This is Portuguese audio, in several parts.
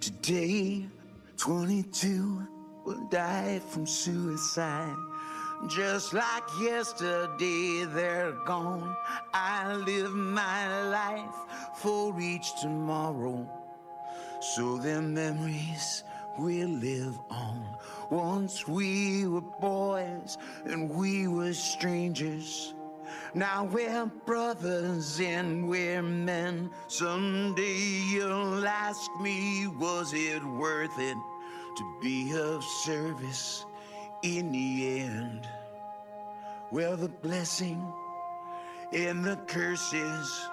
Today, 22 will die from suicide. Just like yesterday, they're gone. I live my life for each tomorrow. So their memories will live on. Once we were boys and we were strangers. Now we're brothers and we're men. Someday you'll ask me, was it worth it to be of service in the end? Well, the blessing and the curses,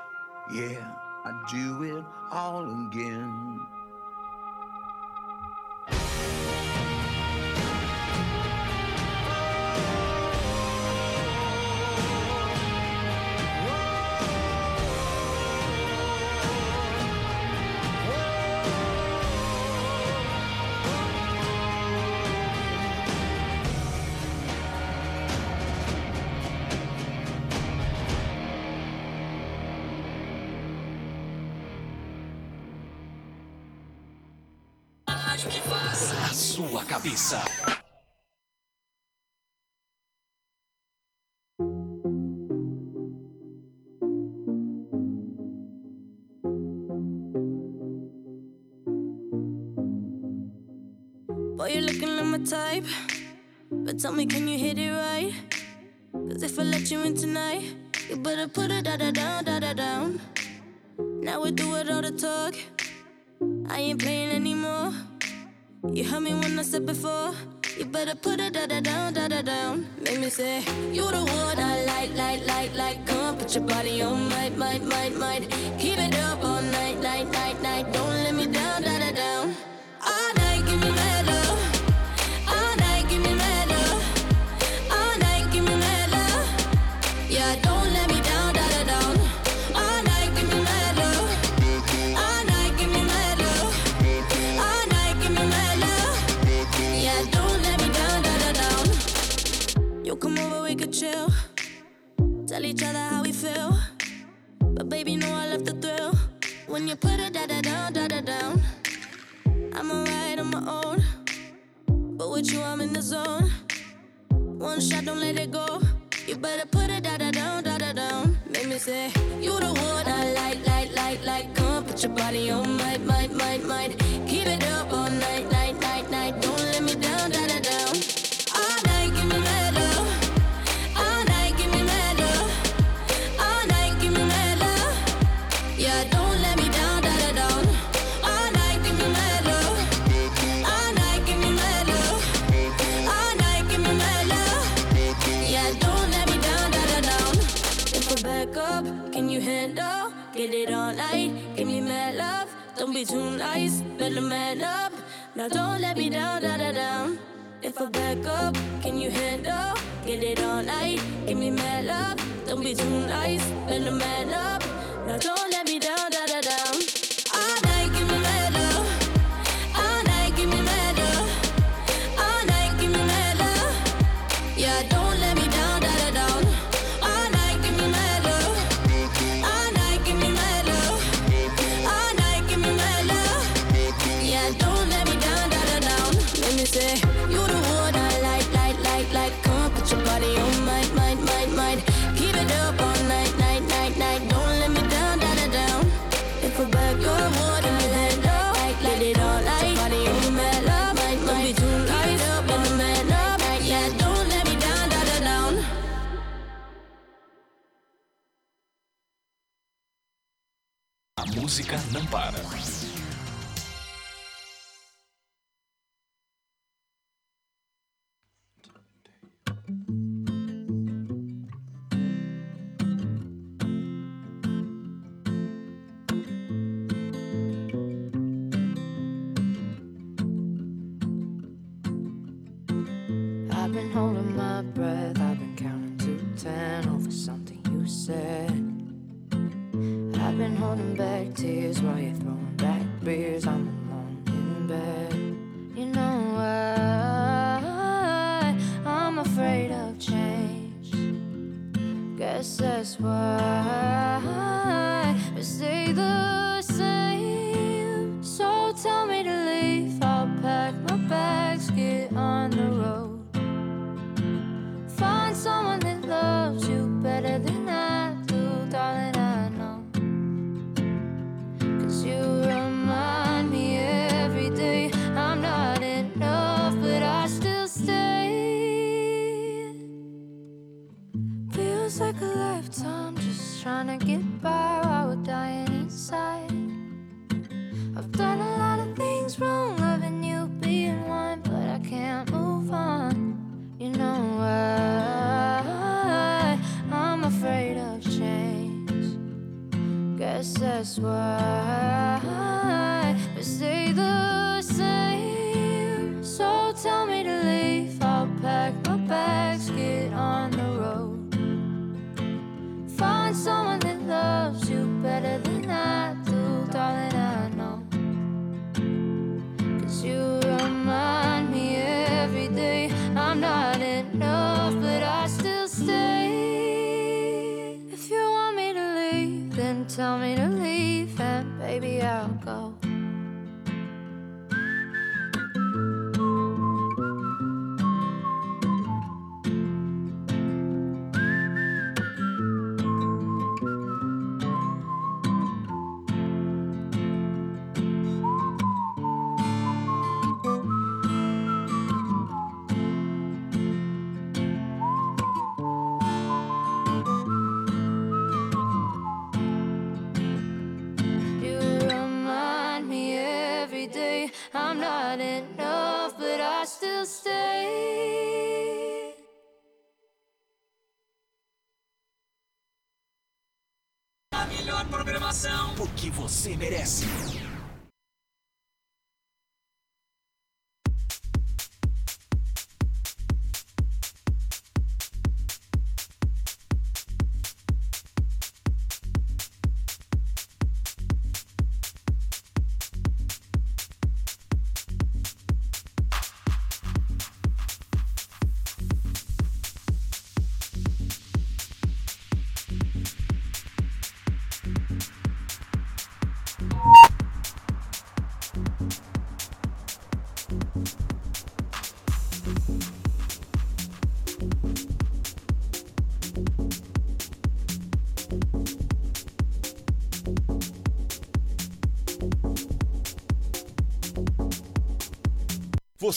yeah, I do it all again. camisa. Boy, you're looking like my type. But tell me, can you hit it right? Cause if I let you in tonight, you better put it da da down, da da down. Now we do it all the talk. I ain't playing anymore. You heard me when I said before. You better put it da da down, da da down. Make me say, You the one I like, like, like, like. Come on, put your body on, might, might, might, might. Keep it up on. When you put it da da down, da da down, I'm alright on my own. But with you, I'm in the zone. One shot, don't let it go. You better put it da da down, da da down. Make me say, You the one I like, like, like, like. Come on, put your body on, might, might, might, might. Keep it up all night too nice. Better them add up. Now don't let me down, da da down. If I back up, can you handle? Get it all night. Give me mad love. Don't be too nice. Better them add up. Programação. O que você merece.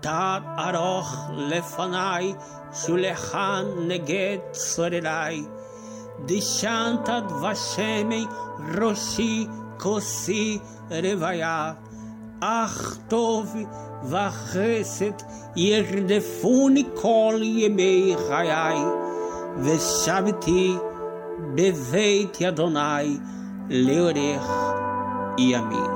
תת ארוך לפניי, שולחן נגד צורריי. דשנת דבשמי ראשי כוסי רוויה. אך טוב וחסד ירדפוני כל ימי חיי, ושבתי בבית אדוני לאורך ימים.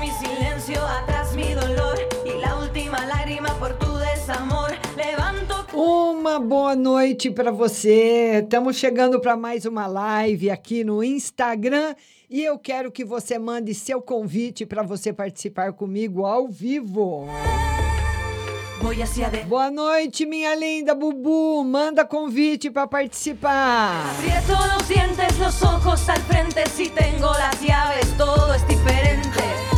Mi silencio, atrás mi dolor. Y la última lágrima por tu desamor. Levanto Uma boa noite para você. Estamos chegando para mais uma live aqui no Instagram e eu quero que você mande seu convite para você participar comigo ao vivo. Boa noite, minha linda Bubu. Manda convite para participar. Aprieto los dientes, los ojos al frente. Si tengo las llaves, todo es diferente.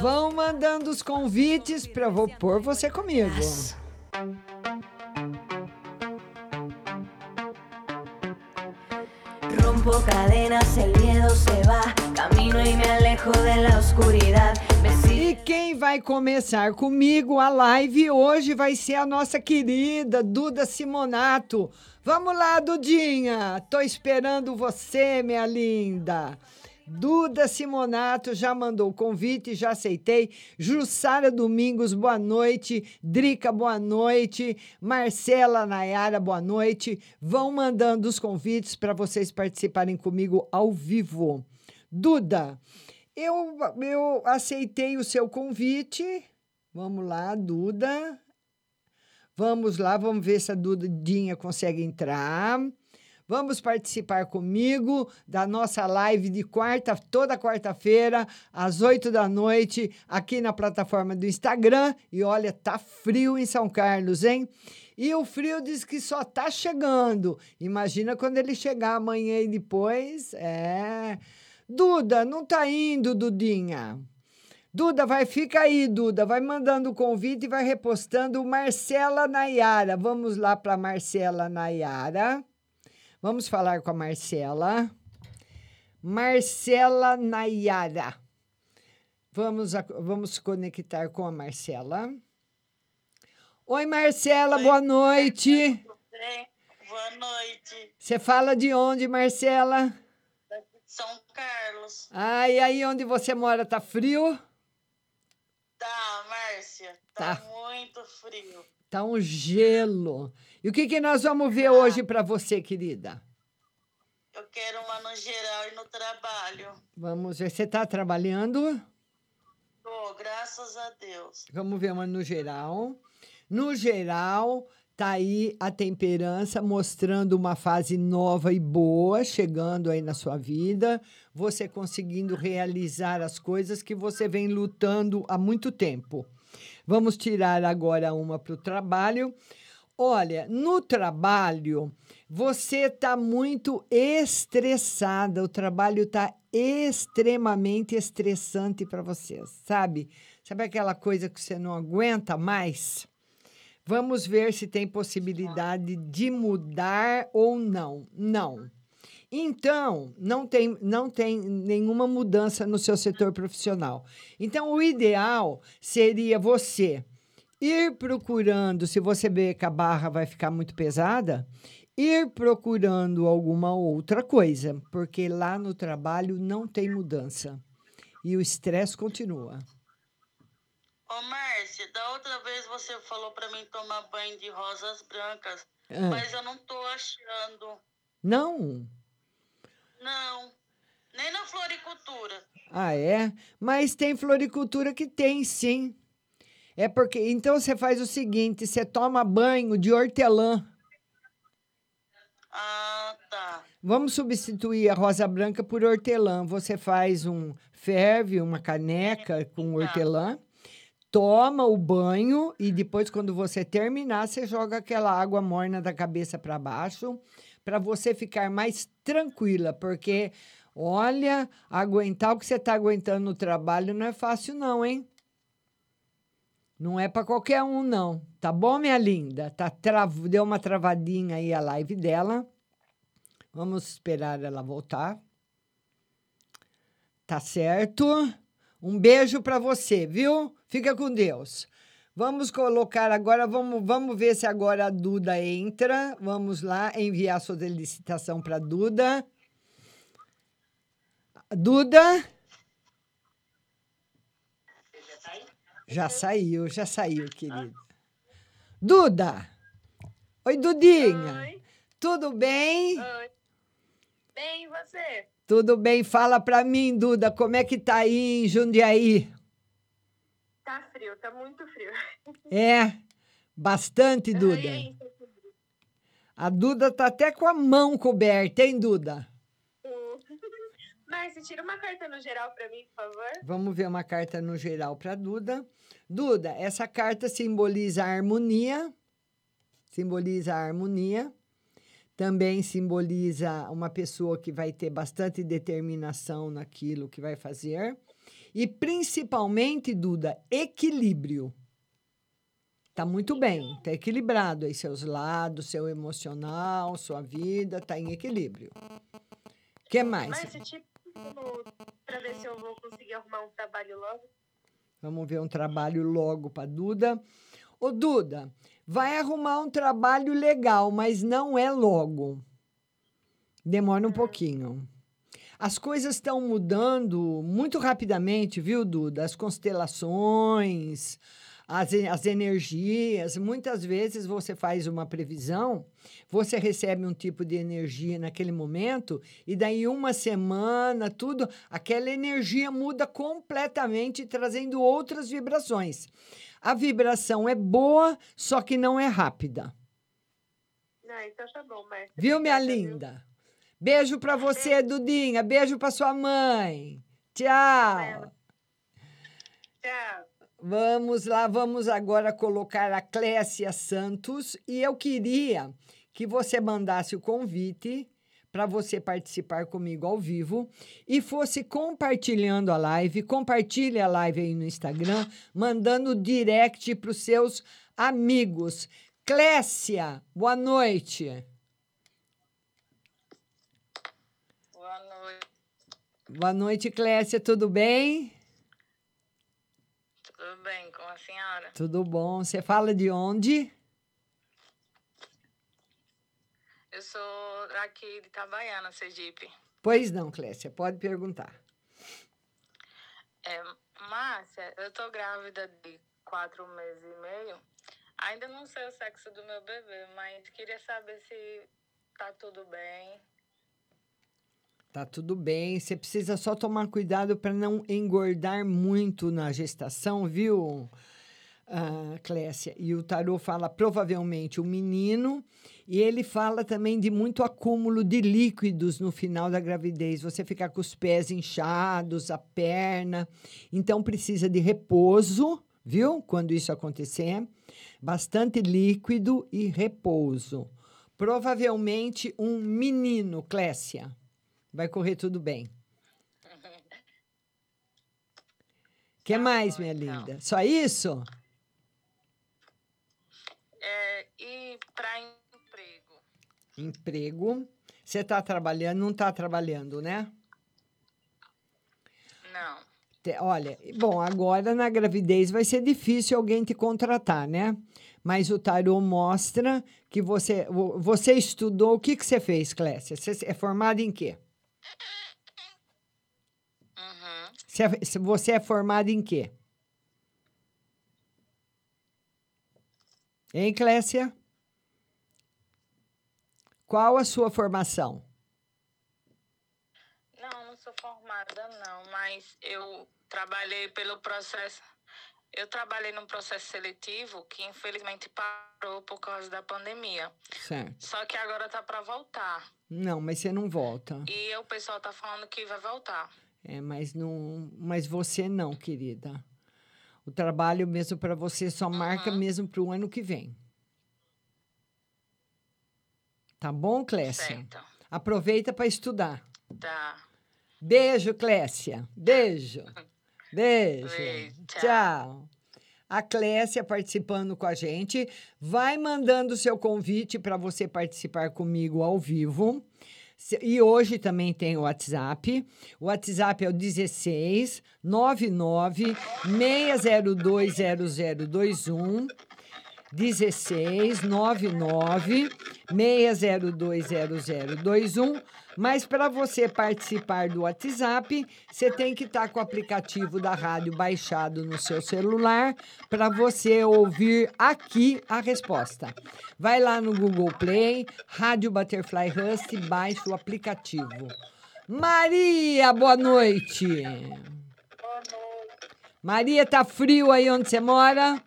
Vão mandando os convites para vou pôr você comigo. Rompo cadenas, el miedo se va. Camino y me alejo de la oscuridad. E quem vai vai começar comigo a live hoje vai ser a nossa querida Duda Simonato. Vamos lá, Dudinha. Tô esperando você, minha linda. Duda Simonato já mandou o convite, já aceitei. Jussara Domingos, boa noite. Drica, boa noite. Marcela Nayara, boa noite. Vão mandando os convites para vocês participarem comigo ao vivo. Duda, eu, eu aceitei o seu convite. Vamos lá, Duda. Vamos lá, vamos ver se a Dudinha consegue entrar. Vamos participar comigo da nossa live de quarta, toda quarta-feira, às oito da noite, aqui na plataforma do Instagram. E olha, tá frio em São Carlos, hein? E o frio diz que só tá chegando. Imagina quando ele chegar amanhã e depois. É. Duda, não tá indo, Dudinha. Duda, vai, fica aí, Duda. Vai mandando o convite e vai repostando Marcela Nayara. Vamos lá para Marcela Nayara. Vamos falar com a Marcela. Marcela Nayara. Vamos, vamos conectar com a Marcela. Oi, Marcela, boa noite. Boa noite, Você fala de onde, Marcela? São Carlos. Ah, e aí onde você mora, tá frio? Tá, Márcia, tá, Tá. muito frio. Tá um gelo. E o que, que nós vamos ver hoje para você, querida? Eu quero uma no geral e no trabalho. Vamos ver. Você está trabalhando? Tô, graças a Deus. Vamos ver uma no geral. No geral, tá aí a temperança mostrando uma fase nova e boa chegando aí na sua vida. Você conseguindo realizar as coisas que você vem lutando há muito tempo. Vamos tirar agora uma para o trabalho. Olha, no trabalho, você está muito estressada. O trabalho está extremamente estressante para você, sabe? Sabe aquela coisa que você não aguenta mais? Vamos ver se tem possibilidade de mudar ou não. Não. Então, não tem, não tem nenhuma mudança no seu setor profissional. Então, o ideal seria você ir procurando, se você vê que a barra vai ficar muito pesada, ir procurando alguma outra coisa, porque lá no trabalho não tem mudança e o estresse continua. Ô, Márcia, da outra vez você falou pra mim tomar banho de rosas brancas, Ah. mas eu não tô achando. Não? Não, nem na floricultura. Ah, é? Mas tem floricultura que tem, sim. É porque. Então você faz o seguinte: você toma banho de hortelã. Ah, tá. Vamos substituir a rosa branca por hortelã. Você faz um ferve, uma caneca com hortelã, toma o banho e depois, quando você terminar, você joga aquela água morna da cabeça para baixo, para você ficar mais tranquila, porque olha, aguentar o que você está aguentando no trabalho não é fácil, não, hein? Não é para qualquer um, não. Tá bom, minha linda? Tá. Deu uma travadinha aí a live dela. Vamos esperar ela voltar. Tá certo? Um beijo para você, viu? Fica com Deus. Vamos colocar agora, vamos, vamos ver se agora a Duda entra. Vamos lá enviar sua solicitação para Duda. Duda? Já saiu, já saiu, querida. Duda! Oi, Dudinha! Oi. Tudo bem? Oi. Bem, e você? Tudo bem? Fala pra mim, Duda, como é que tá aí em Jundiaí? Tá frio, tá muito frio. É, bastante, Duda. E aí? A Duda tá até com a mão coberta, hein, Duda? Márcia, tira uma carta no geral pra mim, por favor. Vamos ver uma carta no geral para Duda. Duda, essa carta simboliza a harmonia, simboliza a harmonia, também simboliza uma pessoa que vai ter bastante determinação naquilo que vai fazer e principalmente, Duda, equilíbrio. Tá muito bem, tá equilibrado aí seus lados, seu emocional, sua vida tá em equilíbrio. Que mais? Márcia, tipo, pra ver se eu vou conseguir arrumar um trabalho logo. Vamos ver um trabalho logo para Duda. Ô, Duda, vai arrumar um trabalho legal, mas não é logo. Demora um pouquinho. As coisas estão mudando muito rapidamente, viu, Duda? As constelações, as, as energias. Muitas vezes você faz uma previsão, você recebe um tipo de energia naquele momento, e daí uma semana, tudo, aquela energia muda completamente, trazendo outras vibrações. A vibração é boa, só que não é rápida. Não, então tá bom, Márcia. Viu, minha Obrigada, viu? linda? Beijo pra você, Dudinha. Beijo pra sua mãe. Tchau. Tchau. Vamos lá, vamos agora colocar a Clécia Santos. E eu queria que você mandasse o convite para você participar comigo ao vivo e fosse compartilhando a live. Compartilhe a live aí no Instagram, mandando direct para os seus amigos. Clécia, boa noite. Boa noite. Boa noite, Clécia, tudo bem? Tudo bem com a senhora? Tudo bom. Você fala de onde? Eu sou aqui de Itabaiana, Sergipe. Pois não, Clécia, pode perguntar. É, Márcia, eu tô grávida de quatro meses e meio. Ainda não sei o sexo do meu bebê, mas queria saber se tá tudo bem. Tá tudo bem. Você precisa só tomar cuidado para não engordar muito na gestação, viu, ah, Clécia? E o tarô fala provavelmente o menino, e ele fala também de muito acúmulo de líquidos no final da gravidez. Você ficar com os pés inchados, a perna. Então precisa de repouso, viu? Quando isso acontecer. Bastante líquido e repouso. Provavelmente um menino, Clécia. Vai correr tudo bem. que mais, minha linda? Só isso? É, e para emprego? Emprego. Você está trabalhando? Não está trabalhando, né? Não. Olha, bom, agora na gravidez vai ser difícil alguém te contratar, né? Mas o tarô mostra que você, vo- você estudou. O que, que você fez, Clécia? Você é formada em quê? Você é- Você é formada em quê? Hein, Clécia? Qual a sua formação? Não, não sou formada, não, mas eu trabalhei pelo processo. Eu trabalhei num processo seletivo que infelizmente parou por causa da pandemia. Certo. Só que agora tá para voltar. Não, mas você não volta. E o pessoal tá falando que vai voltar. É, mas não, mas você não, querida. O trabalho mesmo para você só marca mesmo para o ano que vem. Tá bom, Clécia? Certo. Aproveita para estudar. Tá. Beijo, Clécia. Beijo. Beijo. Beijo, tchau. Tchau. A Clécia participando com a gente. Vai mandando o seu convite para você participar comigo ao vivo. E hoje também tem o WhatsApp. O WhatsApp é o 16 99 602 0021. 16 99 602 0021. Mas para você participar do WhatsApp, você tem que estar com o aplicativo da rádio baixado no seu celular para você ouvir aqui a resposta. Vai lá no Google Play, Rádio Butterfly Rust, baixa o aplicativo. Maria, boa noite. Maria, tá frio aí onde você mora?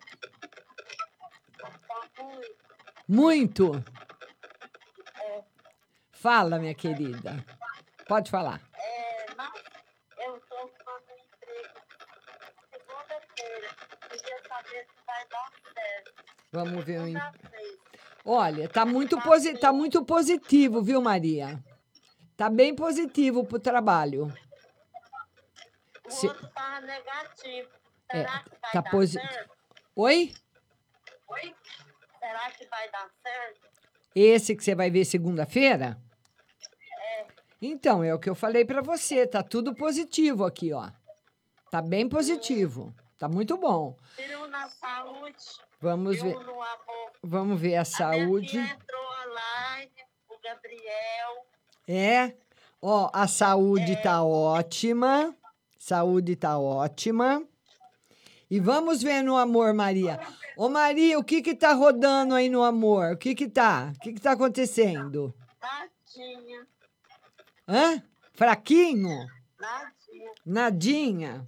Muito. Fala, minha querida. Pode falar. É, mas eu estou fazendo emprego segunda-feira. Queria saber se vai dar certo. Vamos ver Segunda-feira. Olha, tá muito, posi tá muito positivo, viu, Maria? Tá bem positivo pro trabalho. O Se- outro tá negativo. É, Será que vai tá dar posi- certo? Oi? Oi? Será que vai dar certo? Esse que você vai ver segunda-feira? É. Então, é o que eu falei pra você, tá tudo positivo aqui, ó. Tá bem positivo. Tá muito bom. Tiro na saúde. Vamos ver. Vamos ver a A saúde. minha entrou online, o Gabriel. É. Ó, a saúde tá ótima. Saúde tá ótima. E vamos ver no amor, Maria. Ô, Maria, o que que tá rodando aí no amor? O que que tá? O que que tá acontecendo? Tadinha, Hã? Fraquinho? nadinha. Nadinha?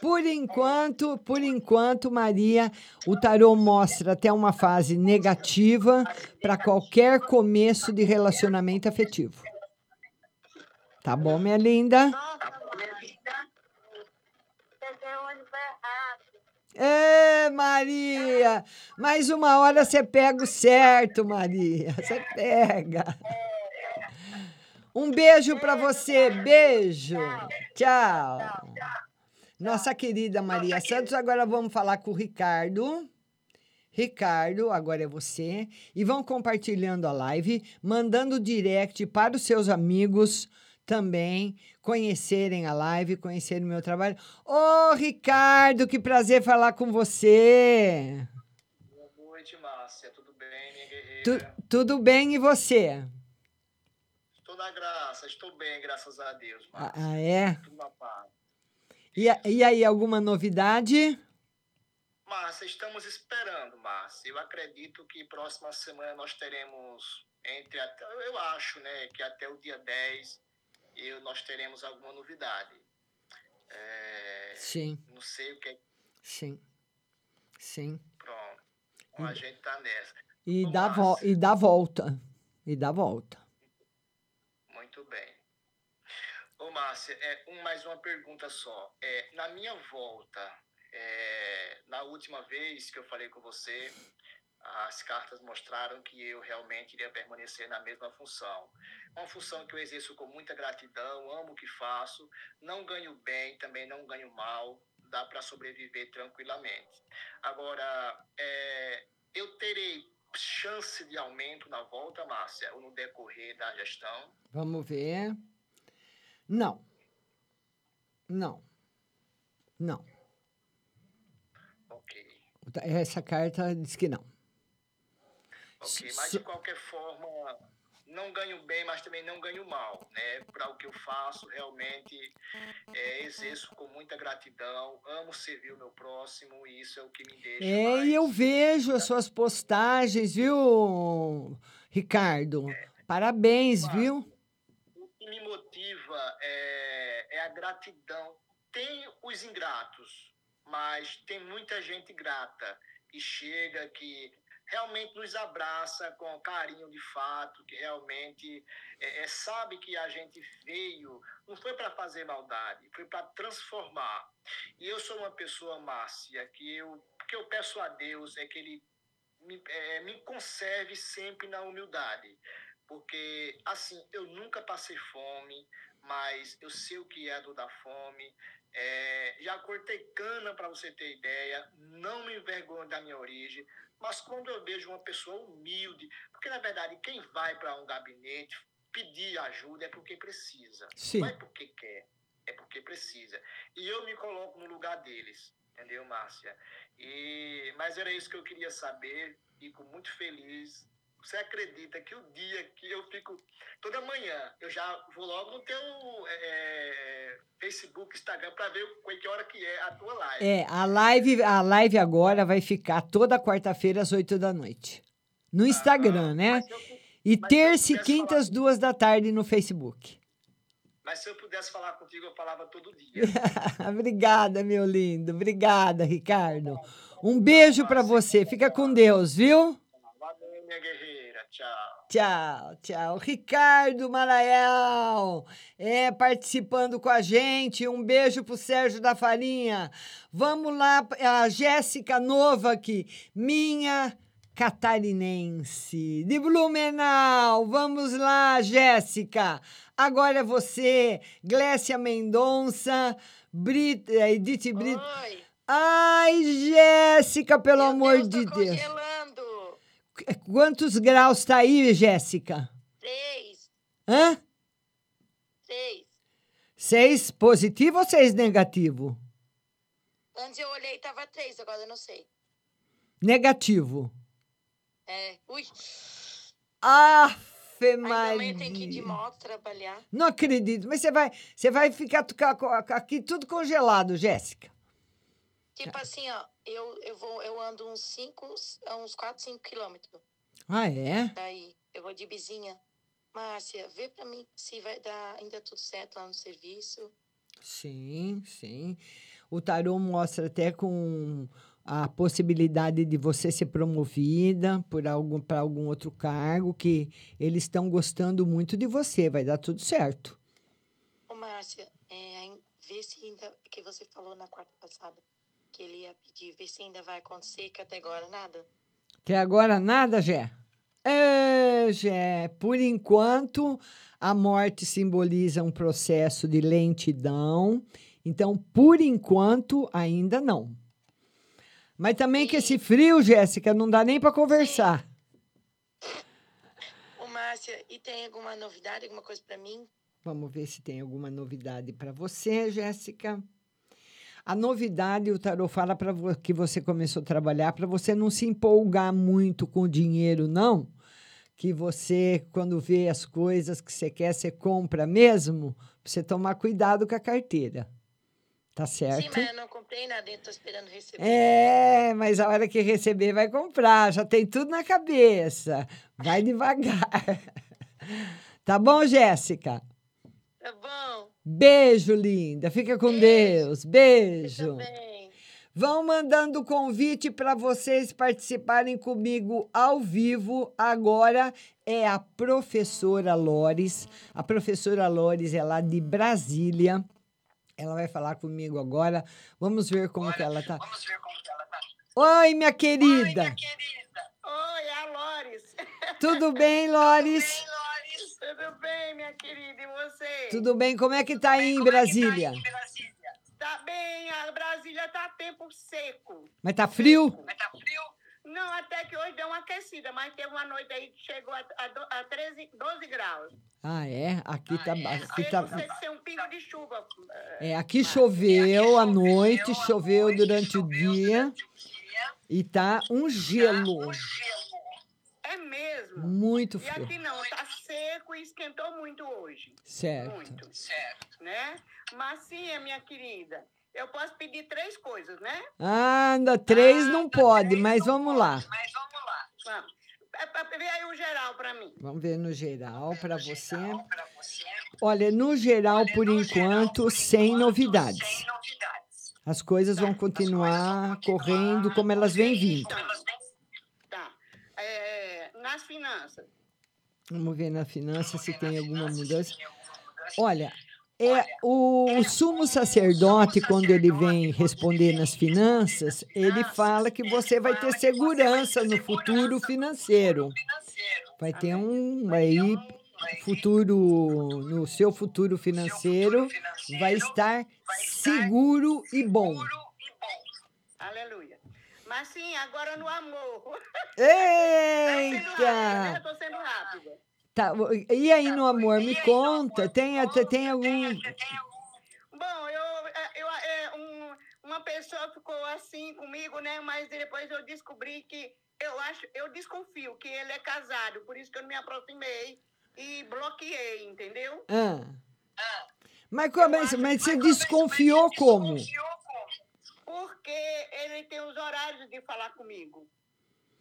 Por enquanto, por enquanto, Maria, o tarô mostra até uma fase negativa para qualquer começo de relacionamento afetivo. Tá bom, minha linda? Nossa, Maria. Peguei o ônibus errado. Ê, Maria! Mais uma hora você pega o certo, Maria. Você pega. Um beijo para você. Beijo. Tchau. Nossa querida Maria Santos, agora vamos falar com o Ricardo. Ricardo, agora é você. E vão compartilhando a live, mandando direct para os seus amigos também conhecerem a live, conhecerem o meu trabalho. Ô, Ricardo, que prazer falar com você. Boa noite, Márcia. Tudo bem, minha guerreira? Tu- tudo bem e você? Estou na graça, estou bem, graças a Deus, Ah, Márcia. ah, é? Tudo na paz. E, e aí, alguma novidade? Márcia, estamos esperando, Márcia. Eu acredito que próxima semana nós teremos, entre até, eu acho, né, que até o dia 10 eu, nós teremos alguma novidade. É, Sim, não sei o que é. sim, sim. Pronto. Então, a gente tá nessa. E dá, vo e dá volta. E dá volta. Muito bem. Ô, Márcia, é, um, mais uma pergunta só. É, na minha volta, é, na última vez que eu falei com você, as cartas mostraram que eu realmente iria permanecer na mesma função. Uma função que eu exerço com muita gratidão, amo o que faço, não ganho bem, também não ganho mal, dá para sobreviver tranquilamente. Agora, é, eu terei chance de aumento na volta, Márcia, ou no decorrer da gestão? Vamos ver. Não. Não. Não. Ok. Essa carta diz que não. Ok, mas de qualquer forma, não ganho bem, mas também não ganho mal, né? Para o que eu faço, realmente é, exerço com muita gratidão, amo servir o meu próximo e isso é o que me deixa É, mais... e eu vejo as suas postagens, viu, Ricardo? Parabéns, viu? O que me motiva é, é a gratidão. Tem os ingratos, mas tem muita gente grata que chega, que realmente nos abraça com carinho de fato, que realmente é, é, sabe que a gente veio, não foi para fazer maldade, foi para transformar. E eu sou uma pessoa, Márcia, que eu, que eu peço a Deus é que Ele me, é, me conserve sempre na humildade. Porque, assim, eu nunca passei fome, mas eu sei o que é a dor da fome. É, já cortei cana, para você ter ideia, não me envergonho da minha origem. Mas quando eu vejo uma pessoa humilde, porque na verdade quem vai para um gabinete pedir ajuda é porque precisa. Sim. Não é porque quer, é porque precisa. E eu me coloco no lugar deles, entendeu, Márcia? E, mas era isso que eu queria saber, fico muito feliz. Você acredita que o dia que eu fico toda manhã, eu já vou logo no teu é, Facebook, Instagram, para ver que hora que é a tua live. É, a live, a live agora vai ficar toda quarta-feira às 8 da noite. No Instagram, né? E terça e quinta às duas da tarde no Facebook. Mas se eu pudesse falar contigo, eu falava todo dia. Obrigada, meu lindo. Obrigada, Ricardo. Um beijo para você. Fica com Deus, viu? Valeu, minha guerreira. Tchau. Tchau, tchau. Ricardo Maranhão é participando com a gente. Um beijo pro Sérgio da Farinha. Vamos lá, a Jéssica Nova aqui, minha catarinense de Blumenau. Vamos lá, Jéssica. Agora é você, Glécia Mendonça, Brit, Edith Brito. Ai, Jéssica, pelo amor de Deus. Congelando. Quantos graus tá aí, Jéssica? Seis. Hã? Seis. Seis positivo ou seis negativo? Antes eu olhei e tava três, agora eu não sei. Negativo. É. Ui. Afe Ainda amanhã tem que ir de Maria. moto trabalhar. Não acredito. Mas você vai, você vai ficar aqui tudo congelado, Jéssica. Tipo assim, ó, eu, eu, vou, eu ando uns 5, uns 4, 5 quilômetros. Ah, é? Daí, eu vou de bizinha. Márcia, vê pra mim se vai dar ainda tudo certo lá no serviço. Sim, sim. O tarô mostra até com a possibilidade de você ser promovida por algum para algum outro cargo que eles estão gostando muito de você, vai dar tudo certo. Ô, Márcia, é, vê se ainda, que você falou na quarta passada, que ele ia pedir, vê se ainda vai acontecer, que até agora nada. Até agora nada, Gé. É, Gé, por enquanto a morte simboliza um processo de lentidão, então por enquanto ainda não. Mas também que esse frio, Jéssica, não dá nem para conversar. Ô, Márcia, e tem alguma novidade, alguma coisa pra mim? Vamos ver se tem alguma novidade para você, Jéssica. A novidade, o Tarô fala para que você começou a trabalhar, para você não se empolgar muito com o dinheiro, não. Que você, quando vê as coisas que você quer, você compra mesmo, pra você tomar cuidado com a carteira. Tá certo? Sim, mas eu não comprei nada, eu tô esperando receber. É, mas a hora que receber vai comprar, já tem tudo na cabeça. Vai devagar. Tá bom, Jéssica? Tá bom. Beijo, linda. Fica com Deus. Beijo. Bem, Vão mandando convite para vocês participarem comigo ao vivo. Agora é a professora Lores. A professora Lores é lá de Brasília. Ela vai falar comigo agora. Vamos ver como que ela tá. Oi, minha querida. Oi, a Lores. Tudo bem, Lores? Tudo bem, minha querida, e você? Tudo bem? Como é que tá aí em Brasília? Tá bem, a Brasília tá tempo seco. Mas tá frio? Não, até que hoje deu uma aquecida, mas teve uma noite aí que chegou a, a, a 13, 12 graus. Ah, é? Aqui tá. Aqui Aí tá... não sei se tem um pingo de chuva. É, aqui choveu à noite, choveu durante o dia e tá um gelo. É mesmo. Muito E frio. aqui não, tá seco e esquentou muito hoje. Certo. Muito. Certo. Né? Mas sim, minha querida, eu posso pedir três coisas, né? Ah, ainda três não pode, mas vamos lá. Vamos. É ver aí o geral pra mim. Vamos ver no geral para você. Olha, no geral, por enquanto, sem novidades. As coisas vão continuar correndo como elas vêm vindo. Tá. É, nas finanças. Vamos ver na finança se tem alguma mudança. Olha, é o, o sumo sacerdote, quando ele vem responder nas finanças, ele fala que você vai ter segurança no futuro financeiro. Vai ter um aí futuro no seu futuro financeiro vai estar seguro e bom. Mas sim, agora no amor. Eita! Eu tô sendo rápida. Tá, e aí no amor, me conta, tem, tem algum Bom, eu, eu, é, um, uma pessoa ficou assim comigo, né? Mas depois eu descobri que eu acho, eu desconfio que ele é casado, por isso que eu não me aproximei e bloqueei, entendeu? Ah. Mas, como, mas, mas você desconfiou como? Porque ele tem os horários de falar comigo.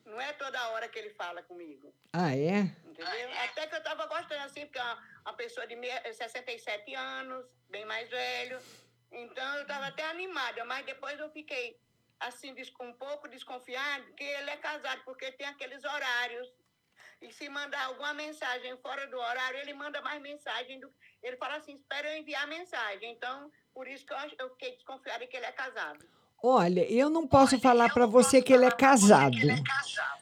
Não é toda hora que ele fala comigo. Ah, é? Entendeu? Até que eu tava gostando assim, porque é uma, uma pessoa de meia- 67 anos, bem mais velho. Então eu tava até animada, mas depois eu fiquei assim, um pouco desconfiada que ele é casado, porque tem aqueles horários. E se mandar alguma mensagem fora do horário, ele manda mais mensagem. Do... Ele fala assim, espera eu enviar a mensagem. Então, por isso que eu, eu fiquei desconfiada que ele é casado. Olha, eu não posso falar para você que ele é casado.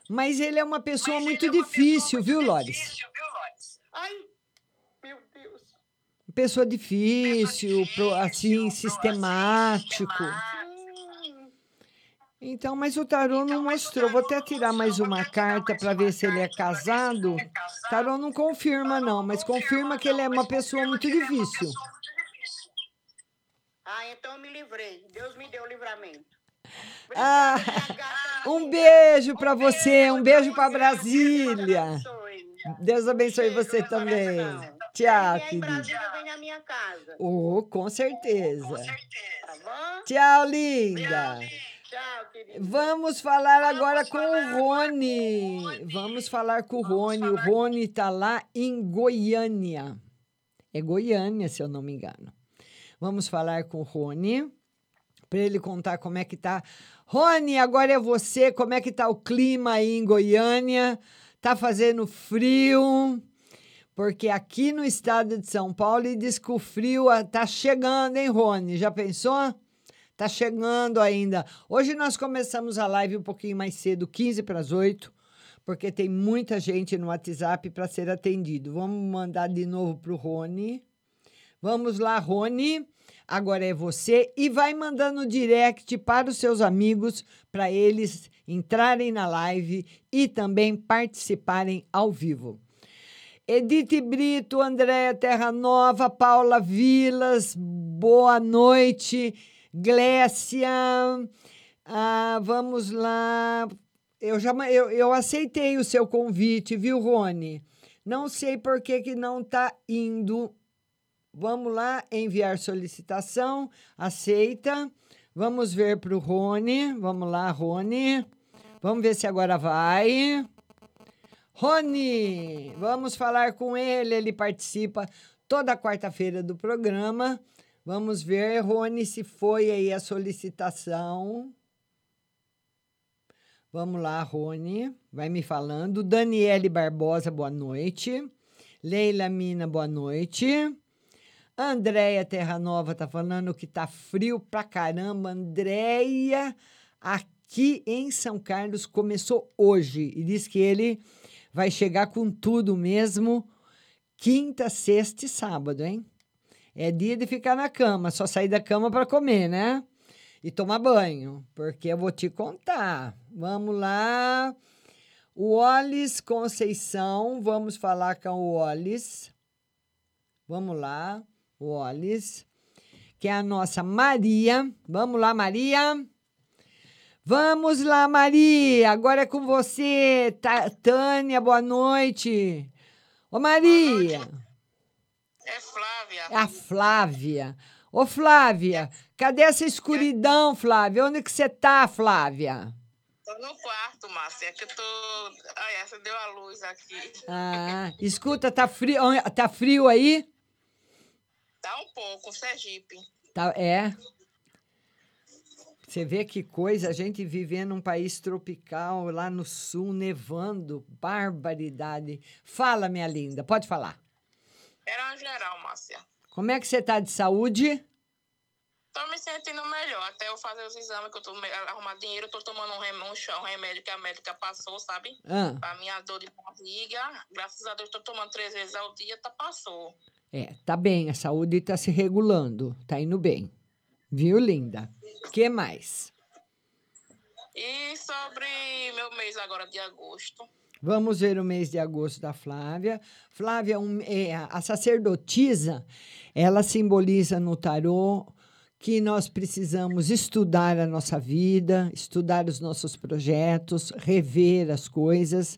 Mas ele é uma pessoa muito difícil, viu, Lores? Ai, meu Deus. Pessoa difícil, pro- assim, sistemático. Então, mas o tarô não mostrou. Vou até tirar mais uma carta para ver se ele é casado. Tarô não confirma, não, mas confirma que ele é uma pessoa muito difícil. Ah, então eu me livrei. Deus me deu o livramento. Ah, um beijo para você, um beijo para Brasília. Deus abençoe você também. Tchau, Em querida. Brasília, vem na minha casa. Oh, com certeza. Tá? Tchau, linda. Tchau. Vamos falar agora com o Rony. Vamos falar com o Rony. O Rony está lá em Goiânia. É Goiânia, se eu não me engano. Vamos falar com o Rony para ele contar como é que tá. Rony, agora é você. Como é que tá o clima aí em Goiânia? Tá fazendo frio? Porque aqui no estado de São Paulo ele diz que o frio ah, tá chegando, hein, Rony? Já pensou? Tá chegando ainda. Hoje nós começamos a live um pouquinho mais cedo, 15 para as 8, porque tem muita gente no WhatsApp para ser atendido. Vamos mandar de novo para o Rony. Vamos lá, Rony. Agora é você e vai mandando direct para os seus amigos para eles entrarem na live e também participarem ao vivo. Edith Brito, Andréa Terra Nova, Paula Vilas, boa noite. Glécia, ah, vamos lá. Eu, já, eu, eu aceitei o seu convite, viu, Rony? Não sei por que, que não está indo. Vamos lá, enviar solicitação, aceita. Vamos ver para o Rony. Vamos lá, Rony. Vamos ver se agora vai. Rony, vamos falar com ele. Ele participa toda quarta-feira do programa. Vamos ver, Rony, se foi aí a solicitação. Vamos lá, Rony, vai me falando. Daniele Barbosa, boa noite. Leila Mina, boa noite. Andréia Terra Nova tá falando que tá frio pra caramba. Andréia, aqui em São Carlos começou hoje e diz que ele vai chegar com tudo mesmo quinta, sexta e sábado, hein? É dia de ficar na cama, só sair da cama para comer, né? E tomar banho, porque eu vou te contar. Vamos lá. O Olis Conceição, vamos falar com o Olis. Vamos lá, o Olis, que é a nossa Maria. Vamos lá, Maria. Vamos lá, Maria. Agora é com você, Tânia. Boa noite. Ô, Maria. É Flávia. É a Flávia. Ô, Flávia, cadê essa escuridão, Flávia? Onde que você tá, Flávia? Tô no quarto, Márcia. É que eu tô. Ai, essa deu a luz aqui. Ah, escuta, tá frio, tá frio aí? Tá um pouco, Sergipe. Tá, é. Você vê que coisa, a gente vivendo num país tropical, lá no sul, nevando, barbaridade. Fala, minha linda, pode falar. Era uma geral, Márcia. Como é que você tá de saúde? Tô me sentindo melhor. Até eu fazer os exames que eu tô arrumar dinheiro, eu tô tomando um remédio, um remédio que a médica passou, sabe? Ah. Pra minha dor de barriga. Graças a Deus, tô tomando três vezes ao dia, tá passou. É, tá bem, a saúde tá se regulando, tá indo bem. Viu, linda? que mais? E sobre meu mês agora de agosto. Vamos ver o mês de agosto da Flávia. Flávia, um- é, a sacerdotisa, ela simboliza no tarô que nós precisamos estudar a nossa vida, estudar os nossos projetos, rever as coisas,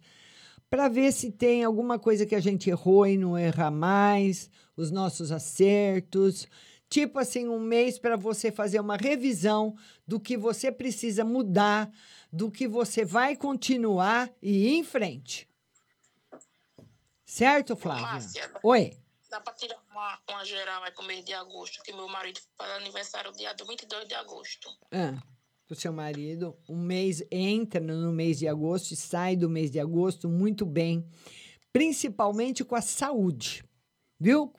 para ver se tem alguma coisa que a gente errou e não errar mais, os nossos acertos. Tipo assim, um mês para você fazer uma revisão do que você precisa mudar, do que você vai continuar e ir em frente. Certo, Flávia? Márcia, Oi. Dá pra tirar uma, uma geral aí pro mês de agosto, que meu marido faz aniversário dia 22 de agosto. Ah, o seu marido, um mês entra no mês de agosto e sai do mês de agosto muito bem, principalmente com a saúde, viu?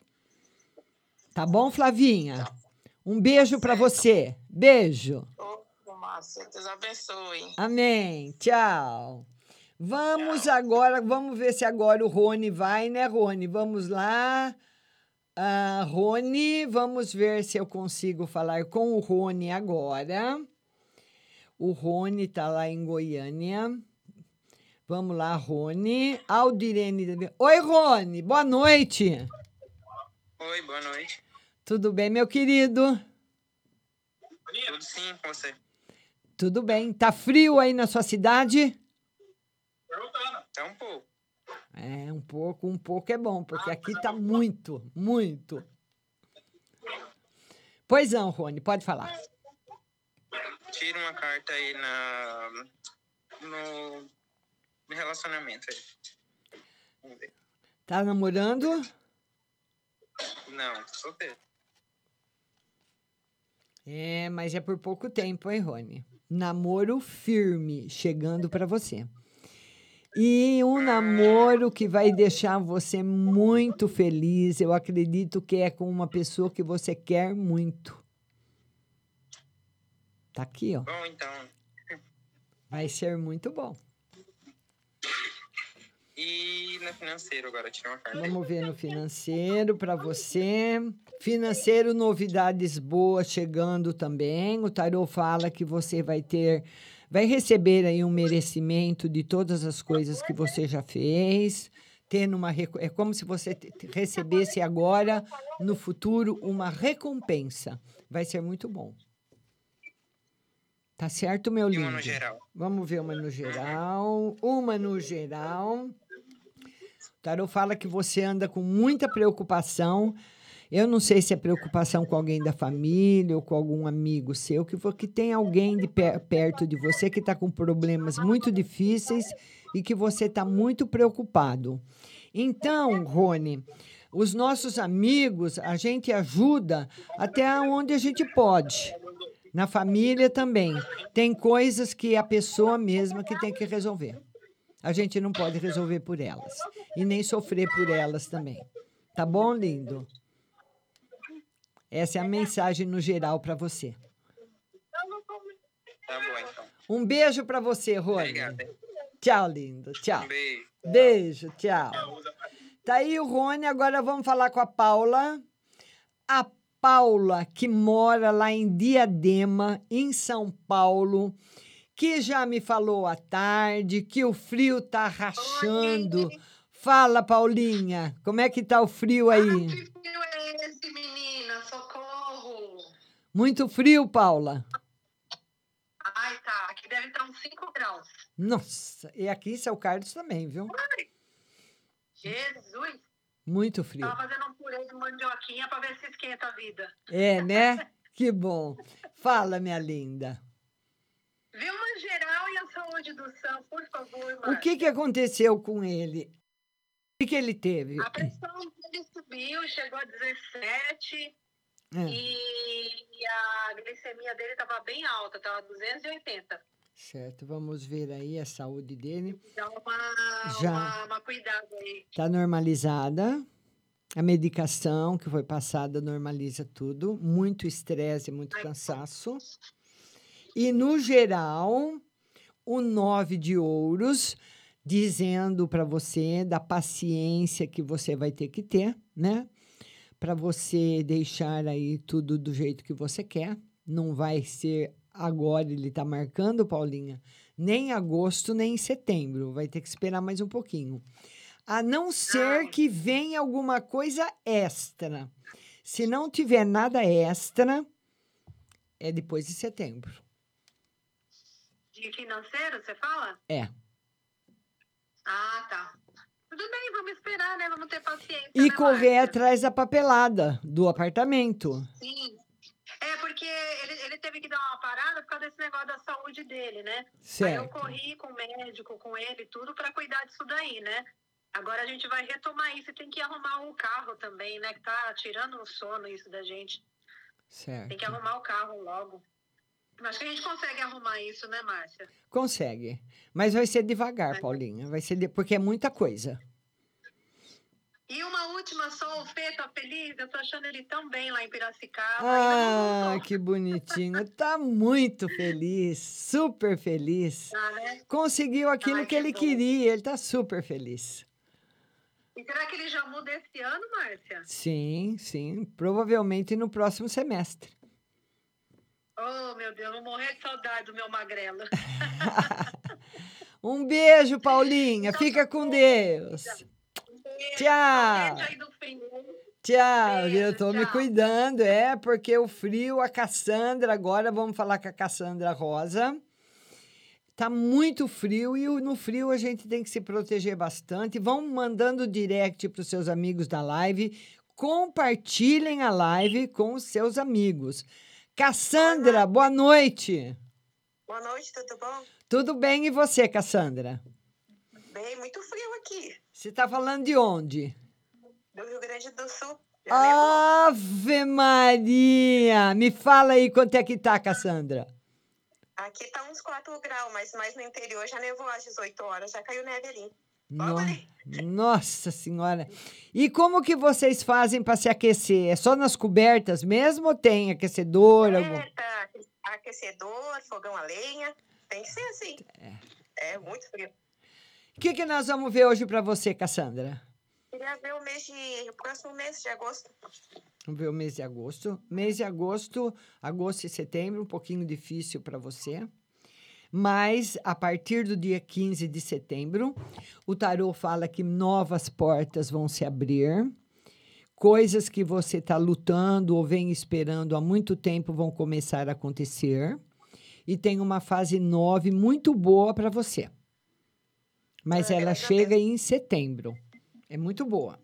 Tá bom, Flavinha? Um beijo para você. Beijo. Márcia, Deus abençoe. Amém. Tchau. Vamos agora, vamos ver se agora o Rony vai, né, Rony? Vamos lá. Ah, Rony, vamos ver se eu consigo falar com o Rony agora. O Rony tá lá em Goiânia. Vamos lá, Rony. Aldirene. Oi, Rony. Boa noite. Oi, boa noite. Tudo bem, meu querido? Tudo sim com você. Tudo bem. Tá frio aí na sua cidade? É um pouco. É, um pouco, um pouco é bom, porque aqui tá muito, muito. Pois não, Rony, pode falar. Tira uma carta aí na, no, relacionamento aí. Vamos ver. Tá namorando? Não, solteiro. É, mas é por pouco tempo, hein, Rony? Namoro firme chegando para você. E um namoro que vai deixar você muito feliz. Eu acredito que é com uma pessoa que você quer muito. Tá aqui, ó. Bom, então. Vai ser muito bom. E no financeiro agora, tira uma carta. Vamos ver no financeiro para você. Financeiro, novidades boas chegando também. O tarô fala que você vai ter, vai receber aí um merecimento de todas as coisas que você já fez. Tendo uma, é como se você recebesse agora, no futuro, uma recompensa. Vai ser muito bom. Tá certo, meu E lindo? uma no geral. Vamos ver uma no geral. Uma no geral. O tarô fala que você anda com muita preocupação. Eu não sei se é preocupação com alguém da família ou com algum amigo seu, que, que tem alguém de per- perto de você que está com problemas muito difíceis e que você está muito preocupado. Então, Rony, os nossos amigos, a gente ajuda até onde a gente pode. Na família também. Tem coisas que a pessoa mesma que tem que resolver. A gente não pode resolver por elas. E nem sofrer por elas também. Tá bom, lindo? Essa é a mensagem no geral para você. Tá bom, então. Um beijo para você, Rony. Obrigado. hein? Tchau, lindo. Tchau. Um beijo. Beijo, tchau. Tá aí o Rony, agora vamos falar com a Paula. A Paula, que mora lá em Diadema, em São Paulo, que já me falou à tarde que o frio tá rachando. Fala, Paulinha, como é que tá o frio aí? frio é esse, menina? Socorro! Muito frio, Paula? Ai, tá. Aqui deve estar uns 5 graus. Nossa, e aqui em São Carlos também, viu? Jesus! Muito frio. Tava fazendo um purê de mandioquinha pra ver se esquenta a vida. É, né? Que bom. Fala, minha linda. Vê uma geral e a saúde do Sam, por favor, O que, que aconteceu com ele? O que, que ele teve? A pressão dele subiu, chegou a 17 É. e a glicemia dele estava bem alta, estava 280. Certo, vamos ver aí a saúde dele. Dá uma, Já. uma, uma cuidado aí. Está normalizada. A medicação que foi passada normaliza tudo. Muito estresse, muito cansaço. E, no geral, o nove de ouros, dizendo para você da paciência que você vai ter que ter, né? Para você deixar aí tudo do jeito que você quer. Não vai ser agora, ele está marcando, Paulinha, nem em agosto, nem em setembro. Vai ter que esperar mais um pouquinho. A não ser que venha alguma coisa extra. Se não tiver nada extra, é depois de setembro. De financeiro, você fala? É. Ah, tá. Tudo bem, vamos esperar, né? Vamos ter paciência. E né, correr atrás da papelada do apartamento. Sim. É, porque ele, ele teve que dar uma parada por causa desse negócio da saúde dele, né? Aí eu Certo. corri com o médico, com ele, tudo para cuidar disso daí, né? Agora a gente vai retomar isso e tem que arrumar o carro também, né? Que tá tirando o sono isso da gente. Certo. Tem que arrumar o carro logo. Acho que a gente consegue arrumar isso, né, Márcia? Consegue. Mas vai ser devagar, Paulinha. Vai ser de... porque é muita coisa. E uma última só, o Fê tá feliz? Eu tô achando ele tão bem lá em Piracicaba. Ah, que bonitinho. Tá muito feliz, super feliz. Tá, né? Conseguiu aquilo Ai, que que ele bom. queria. Ele tá super feliz. E será que ele já muda esse ano, Márcia? Sim, sim. Provavelmente no próximo semestre. Oh, meu Deus, vou morrer de saudade do meu magrelo. Um beijo, Paulinha. Fica com Deus. Tchau. Tchau, eu tô me cuidando, é, porque o frio, a Cassandra, agora vamos falar com a Cassandra Rosa. Tá muito frio e no frio a gente tem que se proteger bastante. Vão mandando direct para os seus amigos da live. Compartilhem a live com os seus amigos. Cassandra, boa noite. Boa noite, tudo bom? Tudo bem e você, Cassandra? Bem, muito frio aqui, Você tá falando de onde? do Rio Grande do Sul. Ave Maria! Me fala aí quanto é que tá, Cassandra. Aqui tá uns 4 graus, mas mais no interior já nevou às 18 horas, já caiu neve ali. No- Nossa Senhora! E como que vocês fazem para se aquecer? É só nas cobertas mesmo ou tem aquecedor? algum- Coberta, aquecedor, fogão a lenha, tem que ser assim. É, muito frio. O que, que nós vamos ver hoje para você, Cassandra? Queria ver o mês de. o próximo mês de agosto. Vamos ver o mês de agosto. Mês de agosto, agosto e setembro, um pouquinho difícil para você. Mas a partir do dia 15 de setembro, o tarô fala que novas portas vão se abrir. Coisas que você está lutando ou vem esperando há muito tempo vão começar a acontecer. E tem uma fase 9 muito boa para você. Mas ela chega em setembro. É muito boa.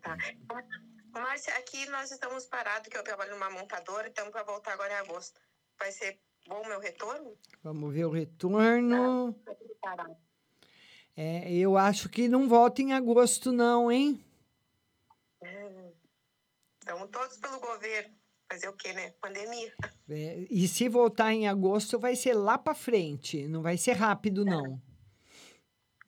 Márcia, aqui nós estamos parados, que eu trabalho numa montadora, estamos para voltar agora em agosto. Vai ser bom o meu retorno? Vamos ver o retorno. Parado. É, eu acho que não volta em agosto, não, hein? Estamos todos pelo governo. Fazer o quê, né? Pandemia. É, e se voltar em agosto, vai ser lá para frente. Não vai ser rápido, não.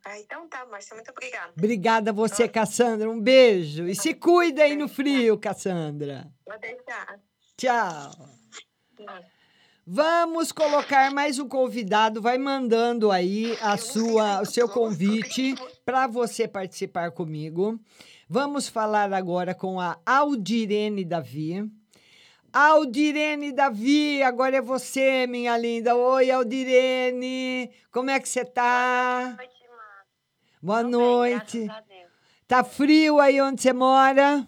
Ah, então tá, Márcia, muito obrigada. Obrigada a você, Cassandra. Um beijo. E se cuida aí no frio, Cassandra. Vou deixar. Tchau. Vamos colocar mais um convidado. Vai mandando aí a sua, o seu convite para você participar comigo. Vamos falar agora com a Aldirene Davi. Aldirene Davi, agora é você, minha linda. Oi, Aldirene. Como é que você tá? Boa noite. Tá frio aí onde você mora?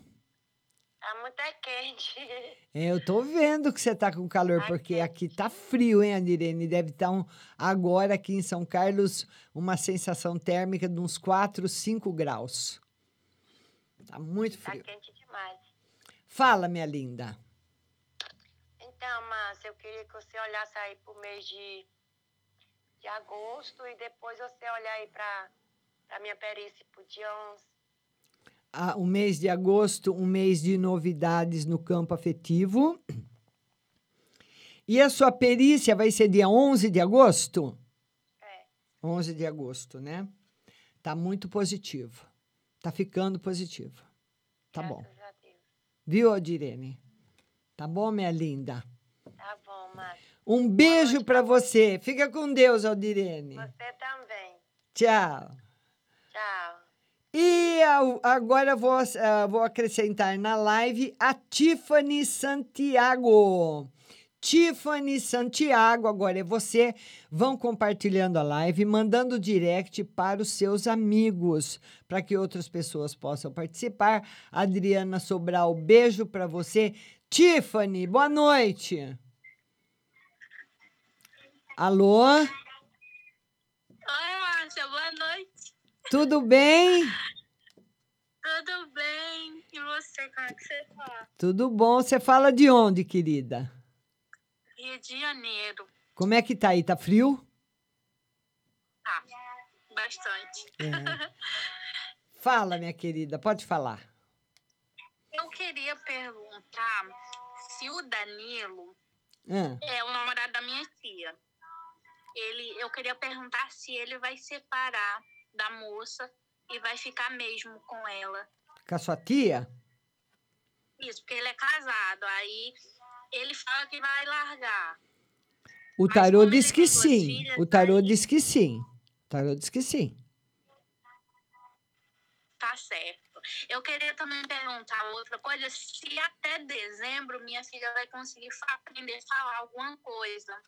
Tá muito é quente. É, eu tô vendo que você tá com calor, porque aqui tá frio, hein, Adirene? Deve estar um, agora aqui em São Carlos uma sensação térmica de uns 4, 5 graus. Tá muito Tá frio. quente demais. Fala, minha linda. Então, Márcia, eu queria que você olhasse aí pro mês de, de agosto e depois você olhar aí pra, pra minha perícia pro dia 11. Ah, o mês de agosto, um mês de novidades no campo afetivo. E a sua perícia vai ser dia 11 de agosto? É. 11 de agosto, né? Tá muito positivo. Tá ficando positivo. Tá bom. Viu, Adirene? Tá bom, minha linda? Tá bom, Márcia. Um beijo para você. Fica com Deus, Aldirene. Você também. Tchau. Tchau. E agora vou, ah, vou acrescentar na live a Tiffany Santiago. Tiffany Santiago, agora é você. Vão compartilhando a live, mandando direct para os seus amigos, para que outras pessoas possam participar. Adriana Sobral, beijo para você. Tiffany, boa noite. Alô? Oi, Márcia, boa noite. Tudo bem? Tudo bem? E você, como é que você tá? Tudo bom? Você fala de onde, querida? Rio de Janeiro. Como é que tá aí? Tá frio? Tá, bastante. É. Fala, minha querida, pode falar. Eu queria perguntar se o Danilo Ah, é o namorado da minha tia. Ele, eu queria perguntar se ele vai separar da moça e vai ficar mesmo com ela. com a sua tia? Isso, porque ele é casado. Aí ele fala que vai largar. O tarô diz que sim. O tarô diz que sim. O tarô diz que sim. Tá certo. Eu queria também perguntar outra coisa, se até dezembro minha filha vai conseguir aprender a falar alguma coisa.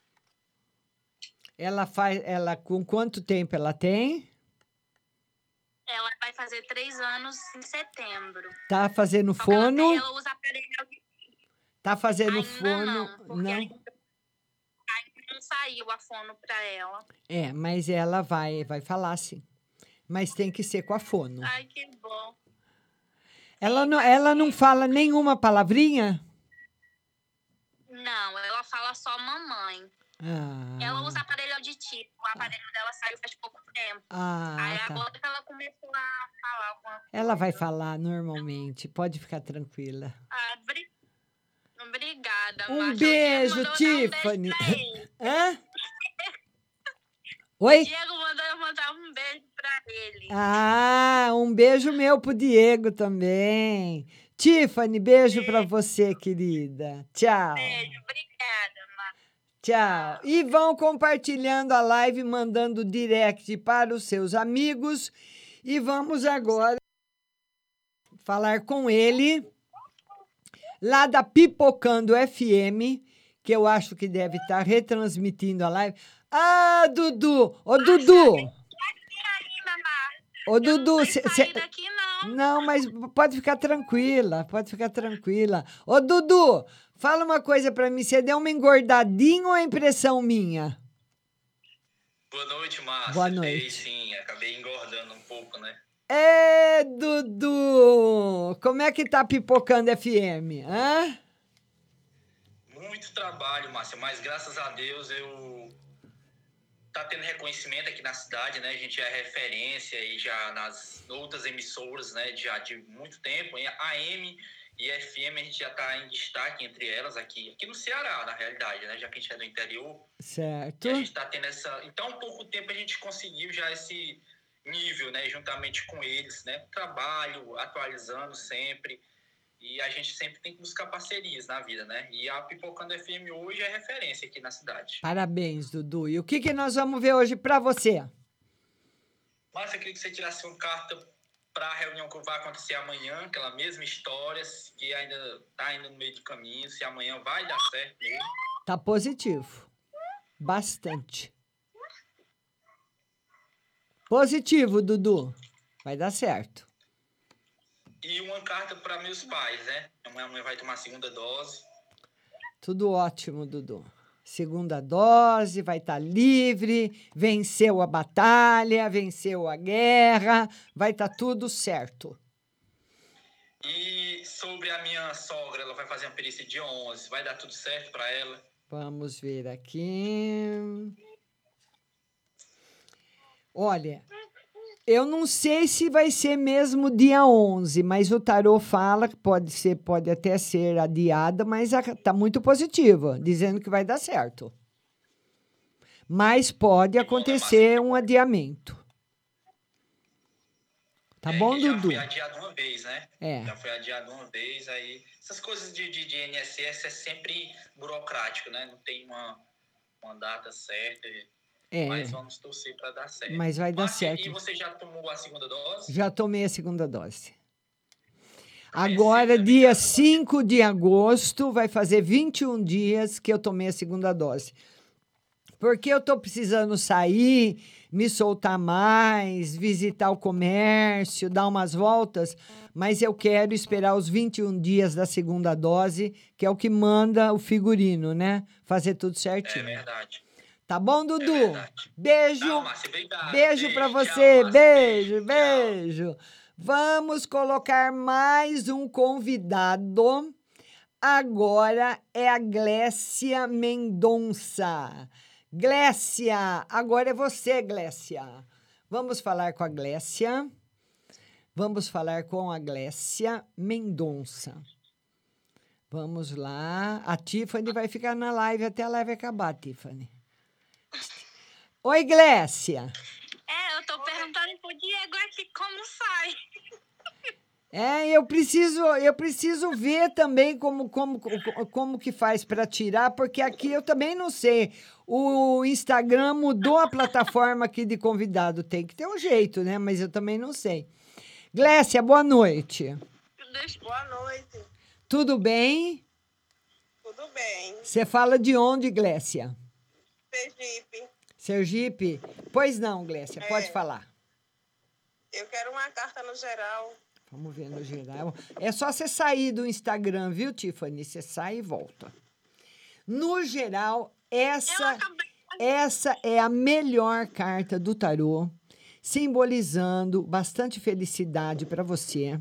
Ela faz, ela com quanto tempo ela tem? Ela vai fazer três anos em setembro. Tá fazendo Só ela, fono? tem- ela usa aparelho. Tá fazendo Ainda fono? não, Não. ainda, ainda não saiu a fono pra ela. É, mas ela vai, vai falar sim. Mas tem que ser com a fono. Ai, que bom. Ela não, ela não fala nenhuma palavrinha? Não, ela fala só mamãe. Ela Ah, usa aparelho auditivo. O aparelho dela saiu faz pouco tempo. Ah, Aí tá. agora que ela começou a falar alguma coisa. ela vai falar normalmente, pode ficar tranquila. Ah, obri- Obrigada, Um. O beijo, um Tiffany. beijo ele. Hã? Oi? Diego mandou eu mandar um beijo pra ele. Ah, um beijo meu pro Diego também. Tiffany, beijo pra você, querida. Tchau. Beijo, obrigada. Tchau. E vão compartilhando a live, mandando direct para os seus amigos. E vamos agora falar com ele, lá da Pipocando FM, que eu acho que deve estar retransmitindo a live. Ah, Dudu! Ô, Dudu! Ô, Dudu, cê, cê- não, mas pode ficar tranquila, pode ficar tranquila. Ô, Dudu, fala uma coisa pra mim, você deu uma engordadinha ou é impressão minha? Boa noite, Márcia. Boa noite. sim, acabei engordando um pouco, né? Ê, Dudu! Como é que tá pipocando FM? Hã? Muito trabalho, Márcia, mas graças a Deus eu tá tendo reconhecimento aqui na cidade, né? A gente é referência aí já nas outras emissoras, né? Já de muito tempo. Em AM e FM a gente já tá em destaque entre elas aqui, aqui no Ceará, na realidade, né? Já que a gente é do interior. Certo. E a gente tá tendo essa. Em tão pouco tempo a gente conseguiu já esse nível, né? Juntamente com eles, né? Trabalho, atualizando sempre. E a gente sempre tem que buscar parcerias na vida, né? E a Pipocando FM hoje é referência aqui na cidade. Parabéns, Dudu. E o que, que nós vamos ver hoje pra você? Mas eu queria que você tirasse uma carta para a reunião que vai acontecer amanhã, aquela mesma história, que ainda tá ainda no meio do caminho, se amanhã vai dar certo mesmo. Tá positivo. Bastante. Positivo, Dudu. Vai dar certo. E uma carta para meus pais, né? Amanhã amanhã vai tomar a segunda dose. Tudo ótimo, Dudu. Segunda dose, vai estar livre, venceu a batalha, venceu a guerra, vai estar tudo certo. E sobre a minha sogra, ela vai fazer uma perícia dia 11, vai dar tudo certo para ela? Vamos ver aqui. Olha, eu não sei se vai ser mesmo dia 11, mas o tarô fala que pode ser, pode até ser adiada, mas está muito positiva, dizendo que vai dar certo. Mas pode acontecer um adiamento. Tá bom, É, já Dudu? foi adiado uma vez, né? É. Já foi adiado uma vez, aí... Essas coisas de, de, de INSS é sempre burocrático, né? Não tem uma, uma data certa, É. mas vamos torcer para dar certo. Mas vai dar Márcia, certo. E você já tomou a segunda dose? Já tomei a segunda dose. Agora, dia 5 de agosto, vai fazer 21 dias que eu tomei a segunda dose. Porque eu tô precisando sair, me soltar mais, visitar o comércio, dar umas voltas, mas eu quero esperar os 21 dias da segunda dose, que é o que manda o figurino, né? Fazer tudo É certinho. verdade. Tá bom, Dudu? Beijo. Tá, Márcia. Beijo pra Beijo, você. tchau, beijo, beijo. Vamos colocar mais um convidado. Agora é a Glécia Mendonça. Glécia, agora é você, Glécia. Vamos falar com a Glécia. Vamos falar com a Glécia Mendonça. Vamos lá. A Tiffany vai ficar na live até a live acabar, Tiffany. Oi, Glécia. É, eu tô perguntando pro Diego aqui como sai. É, eu preciso, eu preciso ver também como, como, como que faz para tirar, porque aqui eu também não sei. O Instagram mudou a plataforma aqui de convidado. Tem que ter um jeito, né? Mas eu também não sei. Glécia, boa noite. Boa noite. Tudo bem? Tudo bem. Você fala de onde, Glécia? Sergipe. Sergipe? Pois não, Glécia, pode É. falar. Eu quero uma carta no geral. Vamos ver no geral. É só você sair do Instagram, viu, Tiffany? Você sai e volta. No geral, essa, essa é a melhor carta do tarô, simbolizando bastante felicidade para você,